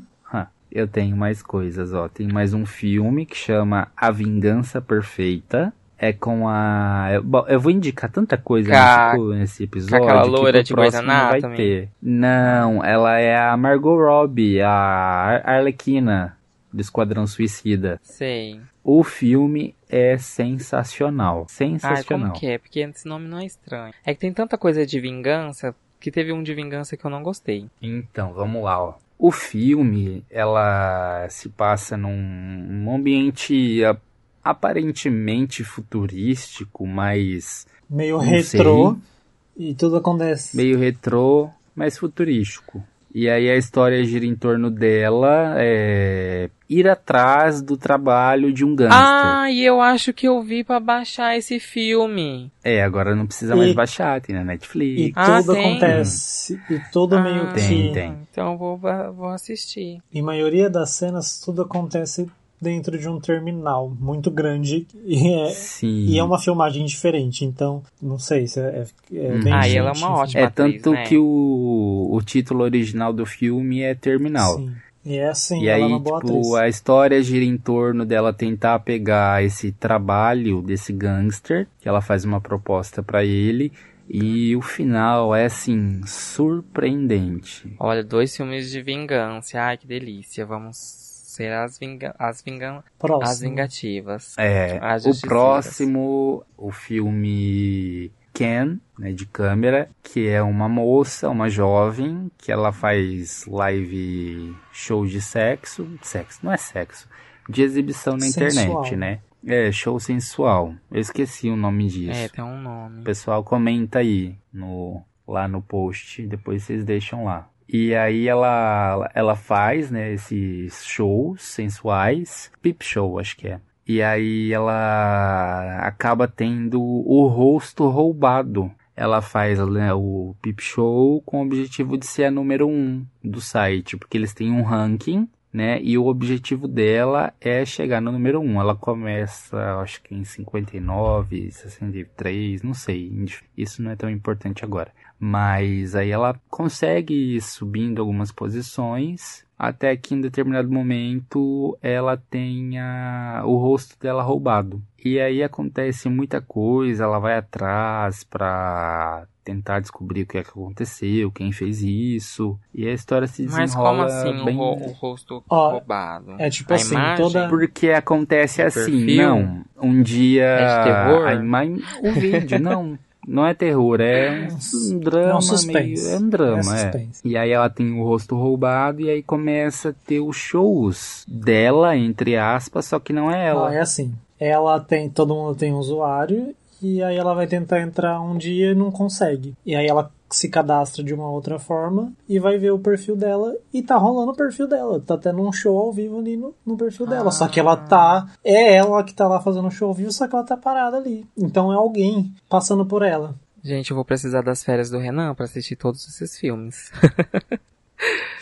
Speaker 3: Ah, eu tenho mais coisas, ó. Tem mais um filme que chama A Vingança Perfeita. É com a. Eu, bom, eu vou indicar tanta coisa
Speaker 1: Ca-
Speaker 3: nesse, episódio.
Speaker 1: aquela
Speaker 3: que
Speaker 1: loira
Speaker 3: pro
Speaker 1: de
Speaker 3: não vai
Speaker 1: Anatomy?
Speaker 3: ter. Não, ela é a Margot Robbie, a Ar- Arlequina do Esquadrão Suicida.
Speaker 1: Sei.
Speaker 3: O filme é sensacional. Sensacional.
Speaker 1: como que é? Porque esse nome não é estranho. É que tem tanta coisa de vingança que teve um de vingança que eu não gostei.
Speaker 3: Então, vamos lá, ó. O filme, ela se passa num, ambiente a- aparentemente futurístico, mas
Speaker 2: Meio retrô. E tudo acontece.
Speaker 3: meio retrô, mas futurístico. E aí a história gira em torno dela é, ir atrás do trabalho de um gangster.
Speaker 1: Ah, e eu acho que eu vi pra baixar esse filme.
Speaker 3: É, agora não precisa mais
Speaker 2: E-
Speaker 3: baixar, tem na
Speaker 2: E
Speaker 3: Netflix.
Speaker 1: Ah,
Speaker 2: tudo
Speaker 1: tem?
Speaker 2: acontece. E tudo meio
Speaker 1: Ah,
Speaker 2: que.
Speaker 3: Tem, tem.
Speaker 1: Então eu vou, vou assistir.
Speaker 2: Em maioria das cenas, tudo acontece dentro de um terminal muito grande. E é,
Speaker 3: Sim.
Speaker 2: e é uma filmagem diferente. Então, não sei se é, é,
Speaker 3: Hum.
Speaker 2: bem
Speaker 1: Ah, e ela é uma ótima
Speaker 3: É
Speaker 1: atriz,
Speaker 3: tanto
Speaker 1: né?
Speaker 3: que o, o título original do filme é Terminal.
Speaker 2: Sim. E é assim,
Speaker 3: E
Speaker 2: ela é
Speaker 3: aí,
Speaker 2: uma boa
Speaker 3: tipo,
Speaker 2: atriz.
Speaker 3: a história gira em torno dela tentar pegar esse trabalho desse gangster, que ela faz uma proposta pra ele, e o final é assim, surpreendente.
Speaker 1: Olha, dois filmes de vingança. Ai, que delícia. Vamos ser as, vinga as, vingan as
Speaker 2: Próximo.
Speaker 1: vingativas.
Speaker 3: É,
Speaker 1: As
Speaker 3: o próximo, o filme Ken, né, de câmera, que é uma moça, uma jovem, que ela faz live show de sexo, sexo, não é sexo, de exibição na
Speaker 2: Sensual.
Speaker 3: internet, né? É, show sensual. Eu esqueci o nome disso.
Speaker 1: É, tem um nome.
Speaker 3: O pessoal comenta aí no lá no post, depois vocês deixam lá. E aí ela ela faz, né, esses shows sensuais, peep show, acho que é. E aí ela acaba tendo o rosto roubado. Ela faz né, o peep show com o objetivo de ser a número um do site, porque eles têm um ranking né? E o objetivo dela é chegar no número 1. Ela começa, acho que em 59, 63, não sei. Isso não é tão importante agora. Mas aí ela consegue ir subindo algumas posições até que em determinado momento ela tenha o rosto dela roubado. E aí acontece muita coisa, ela vai atrás pra tentar descobrir o que é que aconteceu, quem fez isso. E a história se
Speaker 1: Mas
Speaker 3: desenrola
Speaker 1: como assim
Speaker 3: bem...
Speaker 1: o, o rosto
Speaker 2: Ó,
Speaker 1: roubado?
Speaker 2: é tipo
Speaker 1: a
Speaker 2: assim,
Speaker 1: imagem?
Speaker 2: toda-
Speaker 3: Porque acontece assim,
Speaker 1: perfil?
Speaker 3: não. Um dia.
Speaker 1: É de terror?
Speaker 3: a ima- O vídeo, não. Não é terror, é um, drama.
Speaker 2: É um suspense.
Speaker 3: meio- é um drama,
Speaker 2: É
Speaker 3: é.
Speaker 2: suspense.
Speaker 3: E aí ela tem o rosto roubado e aí começa a ter os shows dela, entre aspas, só que não é ela.
Speaker 2: Ah, é assim. Ela tem, todo mundo tem um usuário e aí ela vai tentar entrar um dia e não consegue. E aí ela se cadastra de uma outra forma e vai ver o perfil dela e tá rolando o perfil dela. Tá tendo um show ao vivo ali no, no perfil dela. Só que ela tá. É ela que tá lá fazendo show ao vivo, só que ela tá parada ali. Então é alguém passando por ela.
Speaker 1: Gente, eu vou precisar das férias do Renan pra assistir todos esses filmes.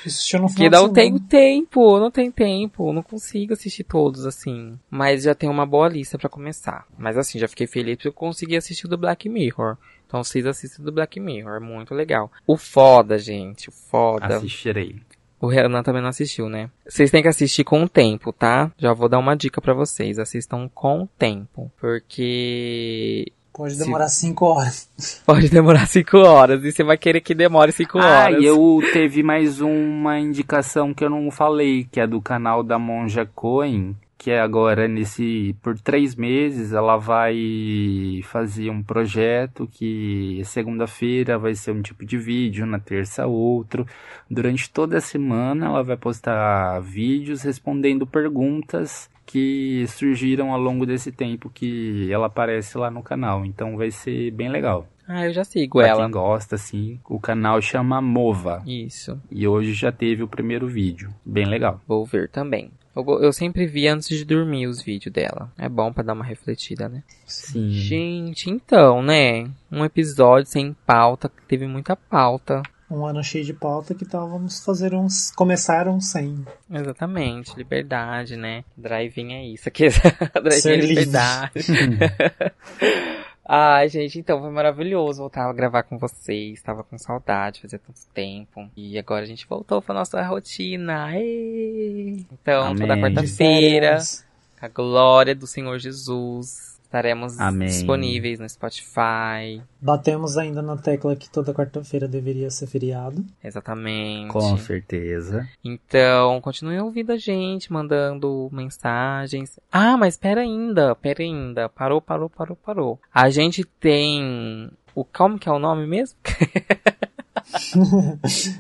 Speaker 2: Assistiu no final
Speaker 1: não tenho tempo, não tenho tempo, não consigo assistir todos assim. Mas já tem uma boa lista pra começar. Mas assim, já fiquei feliz porque eu consegui assistir o do Black Mirror. Então vocês assistem do Black Mirror, é muito legal. O foda, gente, o foda.
Speaker 3: Assistirei.
Speaker 1: O Renan também não assistiu, né? Vocês têm que assistir com o tempo, tá? Já vou dar uma dica pra vocês. Assistam com o tempo. Porque
Speaker 2: Pode
Speaker 1: Se-
Speaker 2: demorar cinco horas.
Speaker 1: pode demorar 5 horas. E você vai querer que demore 5
Speaker 3: Ah,
Speaker 1: horas.
Speaker 3: e eu teve mais uma indicação que eu não falei, que é do canal da Monja Coen, que é agora nesse por três meses ela vai fazer um projeto que segunda-feira vai ser um tipo de vídeo, na terça outro. Durante toda a semana ela vai postar vídeos respondendo perguntas que surgiram ao longo desse tempo que ela aparece lá no canal. Então vai ser bem legal.
Speaker 1: Ah, eu já sigo
Speaker 3: Pra
Speaker 1: ela.
Speaker 3: quem gosta, assim, o canal chama Mova.
Speaker 1: Isso.
Speaker 3: E hoje já teve o primeiro vídeo. Bem legal.
Speaker 1: Vou ver também. Eu, eu sempre vi antes de dormir os vídeos dela. É bom pra dar uma refletida, né?
Speaker 3: Sim.
Speaker 1: Gente, então, né? Um episódio sem pauta, teve muita pauta.
Speaker 2: Um ano cheio de pauta que tal vamos fazer uns. Começaram sem.
Speaker 1: Exatamente, liberdade, né? Drive-in é isso. Aqui, drive-in
Speaker 2: Ser
Speaker 1: é liberdade. Ai, gente, então foi maravilhoso voltar a gravar com vocês. Tava com saudade, fazia tanto tempo. E agora a gente voltou pra nossa rotina. Ê! Então, toda
Speaker 3: Amém.
Speaker 1: quarta-feira,
Speaker 2: férias.
Speaker 1: a glória do Senhor Jesus. Estaremos
Speaker 3: Amém.
Speaker 1: disponíveis no Spotify.
Speaker 2: Batemos ainda na tecla que toda quarta-feira deveria ser feriado.
Speaker 1: Exatamente.
Speaker 3: Com certeza.
Speaker 1: Então, continue ouvindo a gente, mandando mensagens. Ah, mas pera ainda, pera ainda. Parou, parou, parou, parou. A gente tem o como que é o nome mesmo?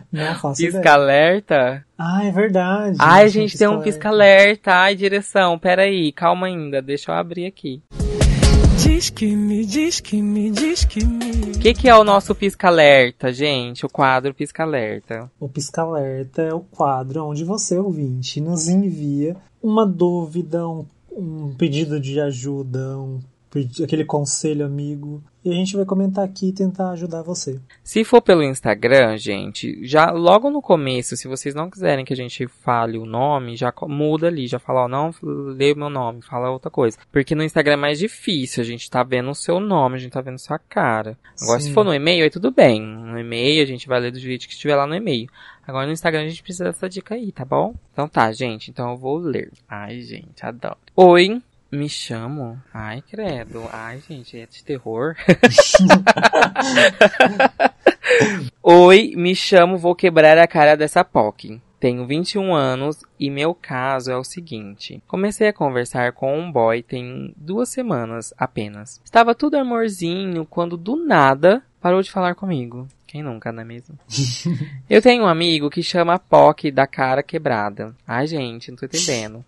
Speaker 2: Não faço
Speaker 1: Pisca
Speaker 2: ideia.
Speaker 1: alerta.
Speaker 2: Ah, é verdade.
Speaker 1: Ai, a gente tem um
Speaker 2: pisca
Speaker 1: pisca alerta. Ai, direção, pera aí, calma ainda, deixa eu abrir aqui.
Speaker 7: Diz que me, diz que me, diz que me.
Speaker 1: O que que é o nosso pisca alerta, gente? O quadro pisca alerta.
Speaker 2: O Pisca Alerta é o quadro onde você, ouvinte, nos envia uma dúvida, um, um pedido de ajuda, um, aquele conselho amigo. E a gente vai comentar aqui e tentar ajudar você.
Speaker 1: Se for pelo Instagram, gente, já logo no começo, se vocês não quiserem que a gente fale o nome, já muda ali, já fala, ó, não lê o meu nome, fala outra coisa. Porque no Instagram é mais difícil, a gente tá vendo o seu nome, a gente tá vendo sua cara. Agora, se
Speaker 2: Sim.
Speaker 1: for no e-mail, aí tudo bem. No e-mail, a gente vai ler do jeito que estiver lá no e-mail. Agora no Instagram a gente precisa dessa dica aí, tá bom? Então tá, gente, então eu vou ler. Ai, gente, adoro. Oi, me chamo. Ai, credo. Ai, gente, é de terror. Oi, me chamo, vou quebrar a cara dessa POC. Tenho 21 anos e meu caso é o seguinte. Comecei a conversar com um boy tem duas semanas apenas. Estava tudo amorzinho quando do nada parou de falar comigo. Quem nunca, não é mesmo? Eu tenho um amigo que chama POC da cara quebrada. Ai, gente, não tô entendendo.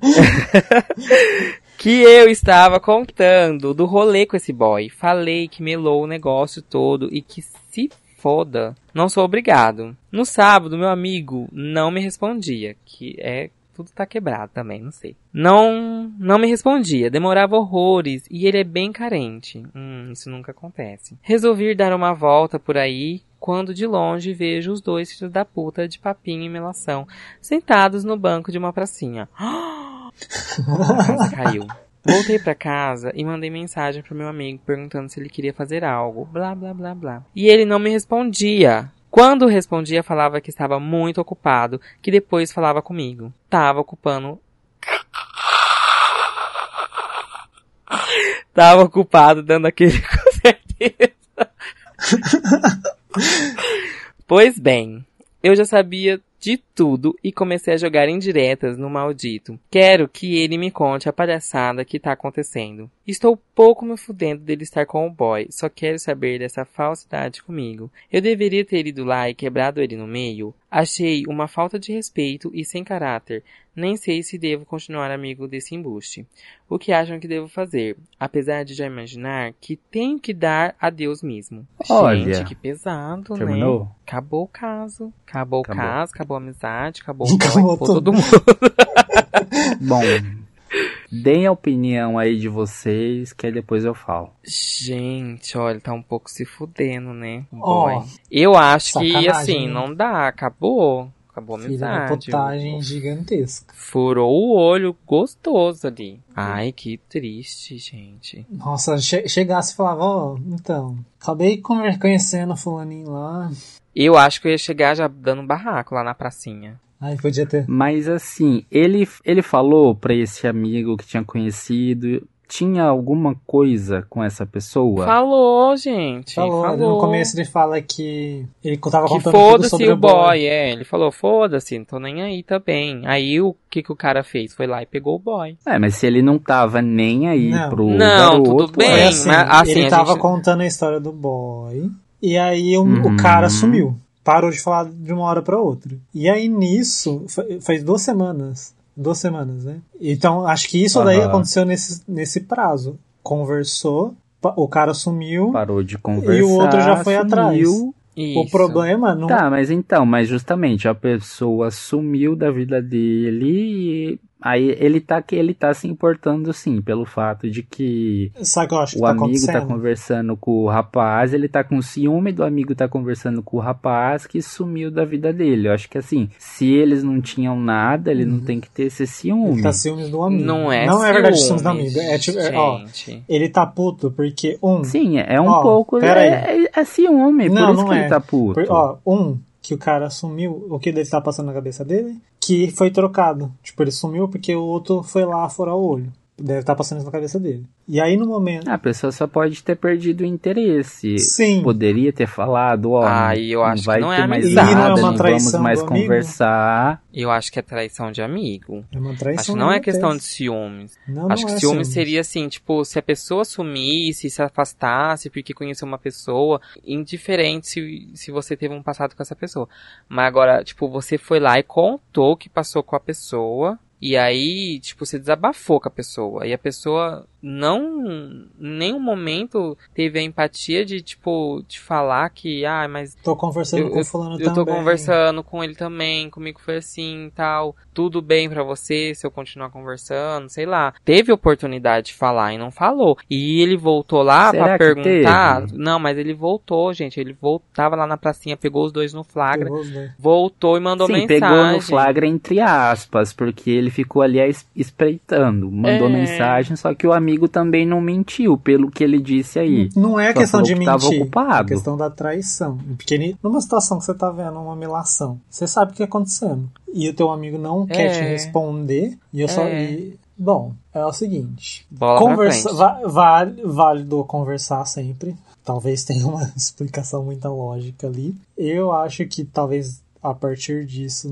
Speaker 1: que eu estava contando do rolê com esse boy. Falei que melou o negócio todo e que se foda, não sou obrigado. No sábado, meu amigo não me respondia, que é tudo tá quebrado também, não sei. Não, não me respondia, demorava horrores e ele é bem carente. Hum, isso nunca acontece. Resolvi dar uma volta por aí quando de longe vejo os dois filhos da puta de papinho e melação sentados no banco de uma pracinha. A casa caiu. Voltei pra casa e mandei mensagem pro meu amigo perguntando se ele queria fazer algo. Blá, blá, blá, blá. E ele não me respondia. Quando respondia, falava que estava muito ocupado, que depois falava comigo. Tava ocupando. Tava ocupado dando aquele com certeza. pois bem, eu já sabia de tudo e comecei a jogar indiretas no maldito. Quero que ele me conte a palhaçada que tá acontecendo. Estou pouco me fudendo dele estar com o boy, só quero saber dessa falsidade comigo. Eu deveria ter ido lá e quebrado ele no meio? Achei uma falta de respeito e sem caráter. Nem sei se devo continuar amigo desse embuste. O que acham que devo fazer? Apesar de já imaginar que tenho que dar a Deus mesmo.
Speaker 3: Olha,
Speaker 1: Gente, que pesado, né?
Speaker 3: Terminou?
Speaker 1: Acabou o caso. Acabou,
Speaker 3: Acabou.
Speaker 1: o caso, acabou a amizade, acabou, o
Speaker 2: Acabou
Speaker 1: todo mundo.
Speaker 3: Bom, Deem a opinião aí de vocês, que aí depois eu falo.
Speaker 1: Gente, olha, tá um pouco se fudendo, né? boy. Eu acho que, assim,
Speaker 2: né?
Speaker 1: não dá, acabou. Acabou a amizade.
Speaker 2: potagem gigantesca.
Speaker 1: Furou o olho gostoso ali. Ai, que triste, gente.
Speaker 2: Nossa, che chegasse e falava, ó, então, acabei conhecendo o fulaninho lá.
Speaker 1: Eu acho que eu ia chegar já dando barraco lá na pracinha.
Speaker 2: Ai, podia ter.
Speaker 3: Mas assim, ele, ele falou pra esse amigo que tinha conhecido, tinha alguma coisa com essa pessoa?
Speaker 1: Falou, gente.
Speaker 2: Falou,
Speaker 1: Falou.
Speaker 2: no começo ele fala que ele tava
Speaker 1: Que
Speaker 2: contando tudo
Speaker 1: foda-se
Speaker 2: sobre
Speaker 1: o boy, é. Ele falou, foda-se, não tô nem aí também. Aí o que que o cara fez? Foi lá e pegou o boy.
Speaker 3: É, mas se ele não tava nem aí
Speaker 2: Não.
Speaker 3: pro
Speaker 1: Não,
Speaker 3: garoto,
Speaker 1: tudo bem.
Speaker 3: É,
Speaker 2: assim,
Speaker 1: mas, assim,
Speaker 2: ele
Speaker 1: a
Speaker 2: tava
Speaker 1: gente-
Speaker 2: contando a história do boy, e aí o,
Speaker 3: Uhum.
Speaker 2: o cara sumiu. Parou de falar de uma hora pra outra. E aí nisso, fa- faz duas semanas. Duas semanas, né? Então, acho que isso daí
Speaker 3: Aham.
Speaker 2: aconteceu nesse, nesse prazo. Conversou, o cara sumiu,
Speaker 3: parou de conversar.
Speaker 2: e o outro já foi atrás.
Speaker 3: sumiu.
Speaker 2: O
Speaker 1: Isso.
Speaker 2: problema não.
Speaker 3: Tá, mas então, mas justamente a pessoa sumiu da vida dele e aí ele tá que ele tá se importando sim pelo fato de que
Speaker 2: Sabe o que eu acho que
Speaker 3: o
Speaker 2: tá
Speaker 3: amigo
Speaker 2: acontecendo?
Speaker 3: tá conversando com o rapaz, ele tá com ciúme do amigo tá conversando com o rapaz que sumiu da vida dele. Eu acho que assim, se eles não tinham nada, ele não tem que ter esse ciúme.
Speaker 2: Ele tá ciúmes do amigo.
Speaker 1: Não é
Speaker 2: Não é verdade
Speaker 1: ciúmes,
Speaker 2: ciúmes do amigo. É tipo, é, ó, ele tá puto porque, um,
Speaker 3: Sim, é um
Speaker 2: Ó,
Speaker 3: pouco é, é, é ciúme,
Speaker 2: Não,
Speaker 3: por isso
Speaker 2: não
Speaker 3: que
Speaker 2: é.
Speaker 3: ele tá puto.
Speaker 2: Por- ó, um, que o cara sumiu, o que dele tá passando na cabeça dele, que foi trocado. Tipo, ele sumiu porque o outro foi lá furar o olho. Deve estar passando isso na cabeça dele. E aí no momento.
Speaker 3: A pessoa só pode ter perdido o interesse.
Speaker 2: Sim.
Speaker 3: Poderia ter falado, ó,
Speaker 1: Ai, eu
Speaker 3: não
Speaker 1: acho que
Speaker 3: vai
Speaker 1: não é
Speaker 3: mais nada,
Speaker 1: E não é uma
Speaker 3: não
Speaker 2: traição
Speaker 3: vamos mais conversar.
Speaker 1: Eu acho que é traição de amigo.
Speaker 2: É uma traição.
Speaker 1: Acho que não é questão de ciúmes.
Speaker 2: Não,
Speaker 1: Acho
Speaker 2: não
Speaker 1: que
Speaker 2: é
Speaker 1: ciúmes seria assim, tipo, se a pessoa sumisse, se afastasse porque conheceu uma pessoa, indiferente se, se você teve um passado com essa pessoa. Mas agora, tipo, você foi lá e contou o que passou com a pessoa, e aí, tipo, você desabafou com a pessoa. E a pessoa não, em nenhum momento teve a empatia de, tipo, te falar que, ah, mas
Speaker 2: Tô conversando
Speaker 1: Eu-
Speaker 2: com o fulano
Speaker 1: eu tô
Speaker 2: também.
Speaker 1: conversando com ele também, comigo foi assim e tal. Tudo bem pra você se eu continuar conversando, sei lá. Teve oportunidade de falar e não falou. E ele voltou lá
Speaker 3: que
Speaker 1: perguntar.
Speaker 3: teve?
Speaker 1: Não, mas ele voltou, gente. Ele voltava lá na pracinha, pegou os dois no flagra,
Speaker 2: Pegou os dois.
Speaker 1: voltou e mandou
Speaker 3: Sim,
Speaker 1: mensagem.
Speaker 3: pegou no flagra entre aspas, porque ele ficou ali es- espreitando, mandou
Speaker 1: É.
Speaker 3: mensagem, só que o amigo também não mentiu, pelo que ele disse aí.
Speaker 2: Não é
Speaker 3: Só
Speaker 2: questão de
Speaker 3: que tava
Speaker 2: mentir.
Speaker 3: ocupado.
Speaker 2: É questão da traição. Porque numa situação que você tá vendo uma melação, você sabe o que tá acontecendo. E o teu amigo não quer
Speaker 1: É.
Speaker 2: te responder. E eu só.
Speaker 1: É.
Speaker 2: e- bom, é o seguinte.
Speaker 1: Bola pra
Speaker 2: Conversa,
Speaker 1: frente.
Speaker 2: va- vale, válido conversar sempre. Talvez tenha uma explicação muito lógica ali. Eu acho que talvez a partir disso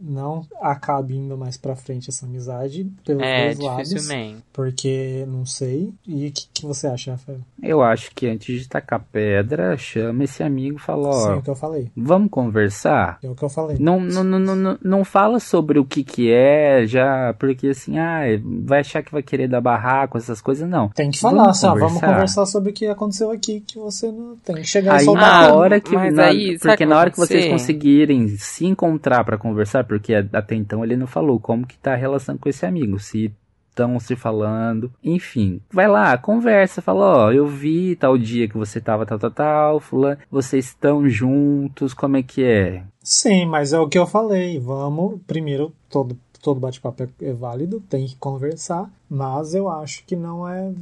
Speaker 2: não acabe indo mais pra frente essa amizade pelos
Speaker 1: É,
Speaker 2: dois lados. Porque não sei. E o que, que você acha, Rafael?
Speaker 3: Eu acho que antes de tacar pedra, chama esse amigo e fala,
Speaker 2: Sim,
Speaker 3: ó,
Speaker 2: é o que eu falei.
Speaker 3: vamos conversar?
Speaker 2: É o que eu falei.
Speaker 3: Não, não, não, não, não- não fala sobre o que que é, já, porque assim, ah, vai achar que vai querer dar barraco, essas coisas, não.
Speaker 2: Tem que falar,
Speaker 3: Vamos
Speaker 2: assim, ó, vamos
Speaker 3: conversar.
Speaker 2: conversar sobre o que aconteceu aqui, que você não tem que chegar
Speaker 3: Aí na hora que,
Speaker 1: Mas
Speaker 3: na-
Speaker 1: aí,
Speaker 3: porque
Speaker 1: que
Speaker 3: na hora que vocês conseguirem se encontrar pra conversar, porque até então ele não falou como que tá a relação com esse amigo, se estão se falando, enfim, vai lá, conversa, fala, ó, eu vi tal dia que você tava tal, tal, tal, fulano, vocês estão juntos, como é que é?
Speaker 2: Sim, mas é o que eu falei. Vamos, primeiro, todo, todo bate-papo é, é válido, tem que conversar, mas eu acho que não é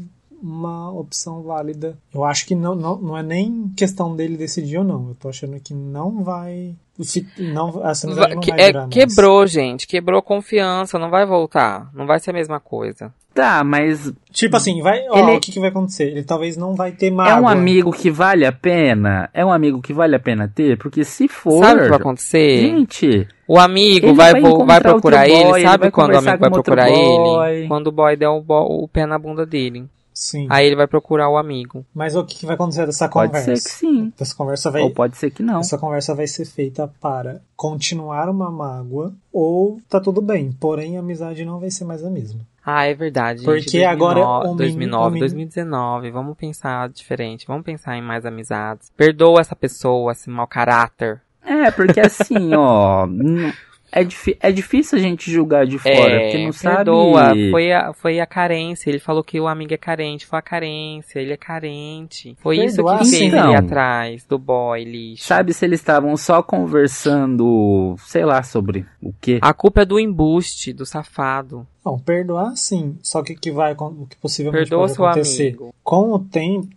Speaker 2: uma opção válida. Eu acho que não, não, não é nem questão dele decidir ou não. Eu tô achando que não vai. fi- Não,
Speaker 1: Va-
Speaker 2: não
Speaker 1: que-
Speaker 2: vai
Speaker 1: é,
Speaker 2: durar mais.
Speaker 1: quebrou, gente. Quebrou confiança. Não vai voltar. Não vai ser a mesma coisa.
Speaker 3: Tá, mas
Speaker 2: Tipo assim, vai, ó,
Speaker 3: Ele-
Speaker 2: o que, que vai acontecer? Ele talvez não vai ter mágoa.
Speaker 3: é um amigo que vale a pena? É um amigo que vale a pena ter? Porque se for,
Speaker 1: Sabe o que vai acontecer?
Speaker 3: gente,
Speaker 1: O amigo
Speaker 3: Ele
Speaker 1: vai,
Speaker 3: vai
Speaker 1: vai procurar
Speaker 3: boy,
Speaker 1: ele.
Speaker 3: ele
Speaker 1: Sabe
Speaker 3: vai
Speaker 1: quando o amigo vai procurar
Speaker 3: boy.
Speaker 1: ele? Quando o boy der o, bo- o pé na bunda dele.
Speaker 2: Sim.
Speaker 1: Aí ele vai procurar o amigo.
Speaker 2: Mas o que, que vai acontecer dessa
Speaker 3: pode
Speaker 2: conversa?
Speaker 3: ser que sim.
Speaker 2: Essa conversa vai.
Speaker 3: Ou pode ser que não.
Speaker 2: Essa conversa vai ser feita para continuar uma mágoa ou tá tudo bem, porém a amizade não vai ser mais a mesma.
Speaker 1: Ah, é verdade.
Speaker 2: Porque
Speaker 1: gente.
Speaker 2: agora
Speaker 1: 2009,
Speaker 2: o menino-
Speaker 1: 2009,
Speaker 2: o menino-
Speaker 1: 2019. Vamos pensar diferente. Vamos pensar em mais amizades. Perdoa essa pessoa, esse mau caráter.
Speaker 3: É, porque assim, ó, É, é difícil a gente julgar de fora, porque não
Speaker 1: perdoa.
Speaker 3: sabe.
Speaker 1: Foi a, foi a carência. Ele falou que o amigo é carente. Foi a carência. Ele é carente. Foi
Speaker 2: Perdoar,
Speaker 1: isso que fez
Speaker 3: sim.
Speaker 1: ele
Speaker 3: Então.
Speaker 1: atrás do boy lixo.
Speaker 3: Sabe se eles estavam só conversando, sei lá, sobre o quê?
Speaker 1: A culpa é do embuste, do safado.
Speaker 2: Não, perdoar sim. Só que o que vai o que possivelmente
Speaker 1: Perdoa
Speaker 2: pode
Speaker 1: seu
Speaker 2: acontecer
Speaker 1: amigo.
Speaker 2: com o tempo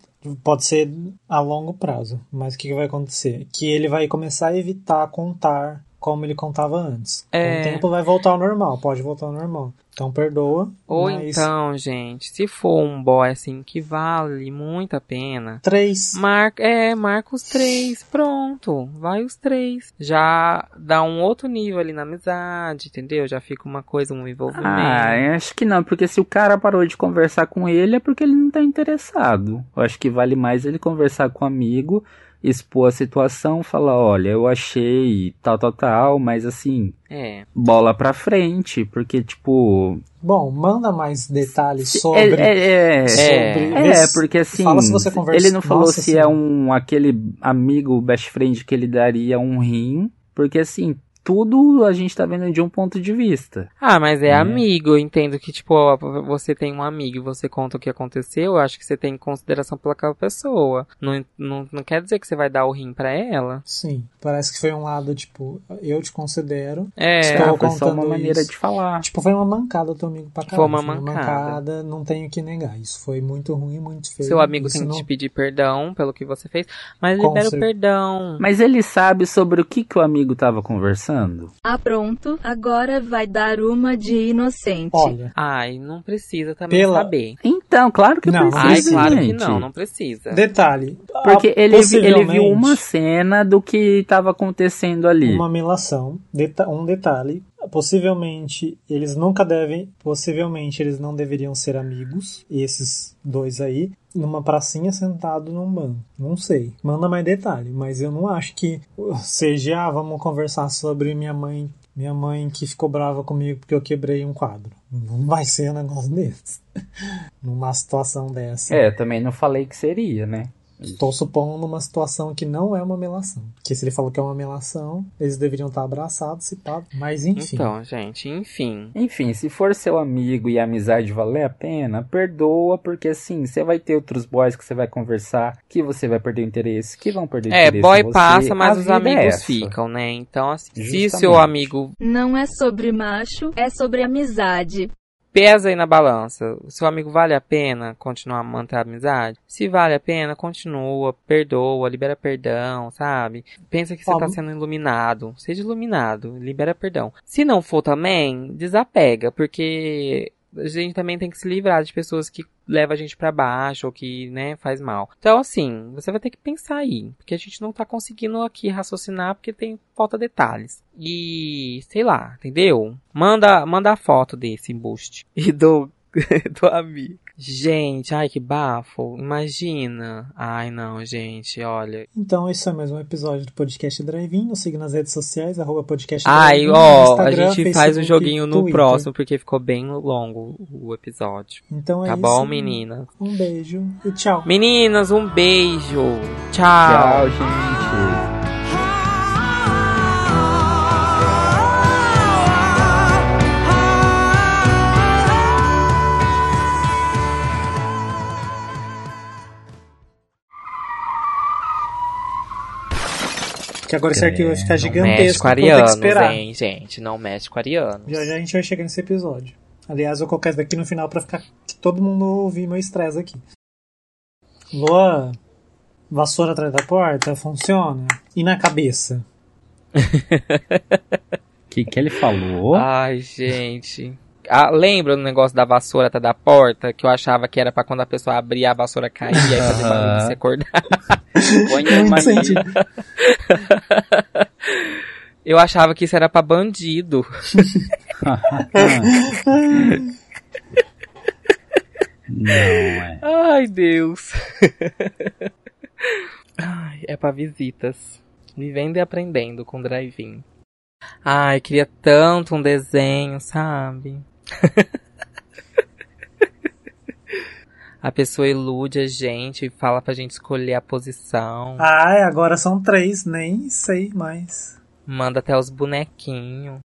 Speaker 2: pode ser a longo prazo, mas o que que vai acontecer? Que ele vai começar a evitar contar como ele contava antes. Com
Speaker 1: É.
Speaker 2: o tempo vai voltar ao normal, pode voltar ao normal. Então perdoa,
Speaker 1: Ou
Speaker 2: mas
Speaker 1: então, gente, se for um boy assim que vale muito a pena,
Speaker 2: três.
Speaker 1: marca, é, marca os três, pronto, vai os três. Já dá um outro nível ali na amizade, entendeu? Já fica uma coisa, um envolvimento.
Speaker 3: Ah, eu acho que não, porque se o cara parou de conversar com ele é porque ele não tá interessado. Eu acho que vale mais ele conversar com o amigo, expor a situação, falar, olha, eu achei tal, tal, tal, mas assim,
Speaker 1: É.
Speaker 3: bola pra frente, porque tipo.
Speaker 2: Bom, manda mais detalhes
Speaker 3: É,
Speaker 2: sobre
Speaker 3: é, é,
Speaker 2: sobre
Speaker 3: É,
Speaker 2: se-
Speaker 3: porque assim,
Speaker 2: Fala se você conversa-
Speaker 3: ele não falou
Speaker 2: Nossa
Speaker 3: se
Speaker 2: Senhora.
Speaker 3: é um aquele amigo best friend que ele daria um rim, porque assim, tudo a gente tá vendo de um ponto de vista.
Speaker 1: Ah, mas é
Speaker 3: É.
Speaker 1: amigo, eu entendo que, tipo, ó, você tem um amigo e você conta o que aconteceu, eu acho que você tem consideração pelaquela pessoa. Não, não, não quer dizer que você vai dar o rim pra ela.
Speaker 2: Sim, parece que foi um lado, tipo, eu te considero.
Speaker 1: É,
Speaker 2: Estou
Speaker 3: Ah, foi só uma maneira
Speaker 2: isso.
Speaker 3: de falar.
Speaker 2: Tipo, foi uma mancada do teu amigo pra caralho.
Speaker 1: Foi uma mancada.
Speaker 2: não tenho que negar. Isso foi muito ruim, muito feio.
Speaker 1: seu amigo
Speaker 2: Isso
Speaker 1: tem que
Speaker 2: não-
Speaker 1: te pedir perdão pelo que você fez, mas libera o perdão.
Speaker 3: Mas ele sabe sobre o que, que o amigo tava conversando?
Speaker 5: Ah, pronto, agora vai dar uma de inocente.
Speaker 2: Olha,
Speaker 1: Ai, não precisa também
Speaker 2: Pela-
Speaker 1: saber.
Speaker 3: Então, claro que
Speaker 2: Não,
Speaker 1: Ai,
Speaker 3: precisa,
Speaker 1: claro que
Speaker 3: gente.
Speaker 1: não, não precisa.
Speaker 2: detalhe.
Speaker 3: Porque
Speaker 2: ah,
Speaker 3: ele, ele viu uma cena do que tava acontecendo ali.
Speaker 2: Uma melação. Deta- um detalhe. Possivelmente eles nunca devem. Possivelmente eles não deveriam ser amigos. Esses dois aí. Numa pracinha sentado num banco. Não sei. Manda mais detalhe. Mas eu não acho que seja. Ah, vamos conversar sobre minha mãe. Minha mãe que ficou brava comigo porque eu quebrei um quadro. Não vai ser um negócio desse. Numa situação dessa.
Speaker 3: É, também não falei que seria, né?
Speaker 2: Estou supondo numa situação que não é uma melação. Porque se ele falou que é uma melação, eles deveriam estar abraçados, se pá. Mas enfim.
Speaker 1: Então, gente, enfim.
Speaker 3: Enfim, se for seu amigo e a amizade valer a pena, perdoa, porque assim, você vai ter outros boys que você vai conversar, que você vai perder o interesse, que vão perder o
Speaker 1: É,
Speaker 3: interesse.
Speaker 1: boy
Speaker 3: em você.
Speaker 1: passa, mas
Speaker 3: A
Speaker 1: os
Speaker 3: é
Speaker 1: amigos
Speaker 3: essa.
Speaker 1: ficam, né? Então, assim, se seu amigo
Speaker 5: Não é sobre macho, é sobre amizade.
Speaker 1: Pesa aí na balança. O seu amigo vale a pena continuar a manter a amizade? Se vale a pena, continua, perdoa, libera perdão, sabe? Pensa que você
Speaker 2: Ó,
Speaker 1: tá sendo iluminado. Seja iluminado, libera perdão. Se não for também, desapega, porque a gente também tem que se livrar de pessoas que levam a gente pra baixo ou que, né, faz mal. Então, assim, você vai ter que pensar aí, porque a gente não tá conseguindo aqui raciocinar porque tem falta detalhes. E, sei lá, entendeu? Manda, manda a foto desse embuste e do do amigo. Gente, ai que bafo. Imagina. Ai não, gente, olha.
Speaker 2: Então, esse é mais um episódio do Podcast Drive-In. Nos siga nas redes sociais, arroba podcast
Speaker 1: Ai, ó, a gente faz o
Speaker 2: Facebook,
Speaker 1: joguinho no
Speaker 2: Twitter.
Speaker 1: próximo porque ficou bem longo o episódio.
Speaker 2: Então é
Speaker 1: Tá
Speaker 2: isso.
Speaker 1: bom, menina?
Speaker 2: Um beijo e tchau.
Speaker 1: Meninas, um beijo.
Speaker 3: Tchau, gente.
Speaker 2: Que agora esse arquivo vai ficar
Speaker 1: Não mexe
Speaker 2: gigantesco.
Speaker 1: com
Speaker 2: vou ter que esperar.
Speaker 1: hein, gente. Não mexe com arianos.
Speaker 2: Já já a gente vai chegar nesse episódio. Aliás, eu isso daqui no final pra ficar que todo mundo ouvir meu estresse aqui. Luan, vassoura atrás da porta, funciona? E na cabeça?
Speaker 3: O que, que ele falou?
Speaker 1: Ai, gente. Ah, lembra do negócio da vassoura até da porta? Que eu achava que era pra quando a pessoa abria a vassoura cair e aí fazer barulho e se acordar. Eu achava que isso era pra bandido.
Speaker 3: Não, é.
Speaker 1: Ai, Deus. Ai, é pra visitas. Vivendo e aprendendo com drive-in. Ai, queria tanto um desenho, sabe? a pessoa ilude a gente e fala pra gente escolher a posição.
Speaker 2: Ai, agora são três, nem sei mais.
Speaker 1: Manda até os bonequinhos.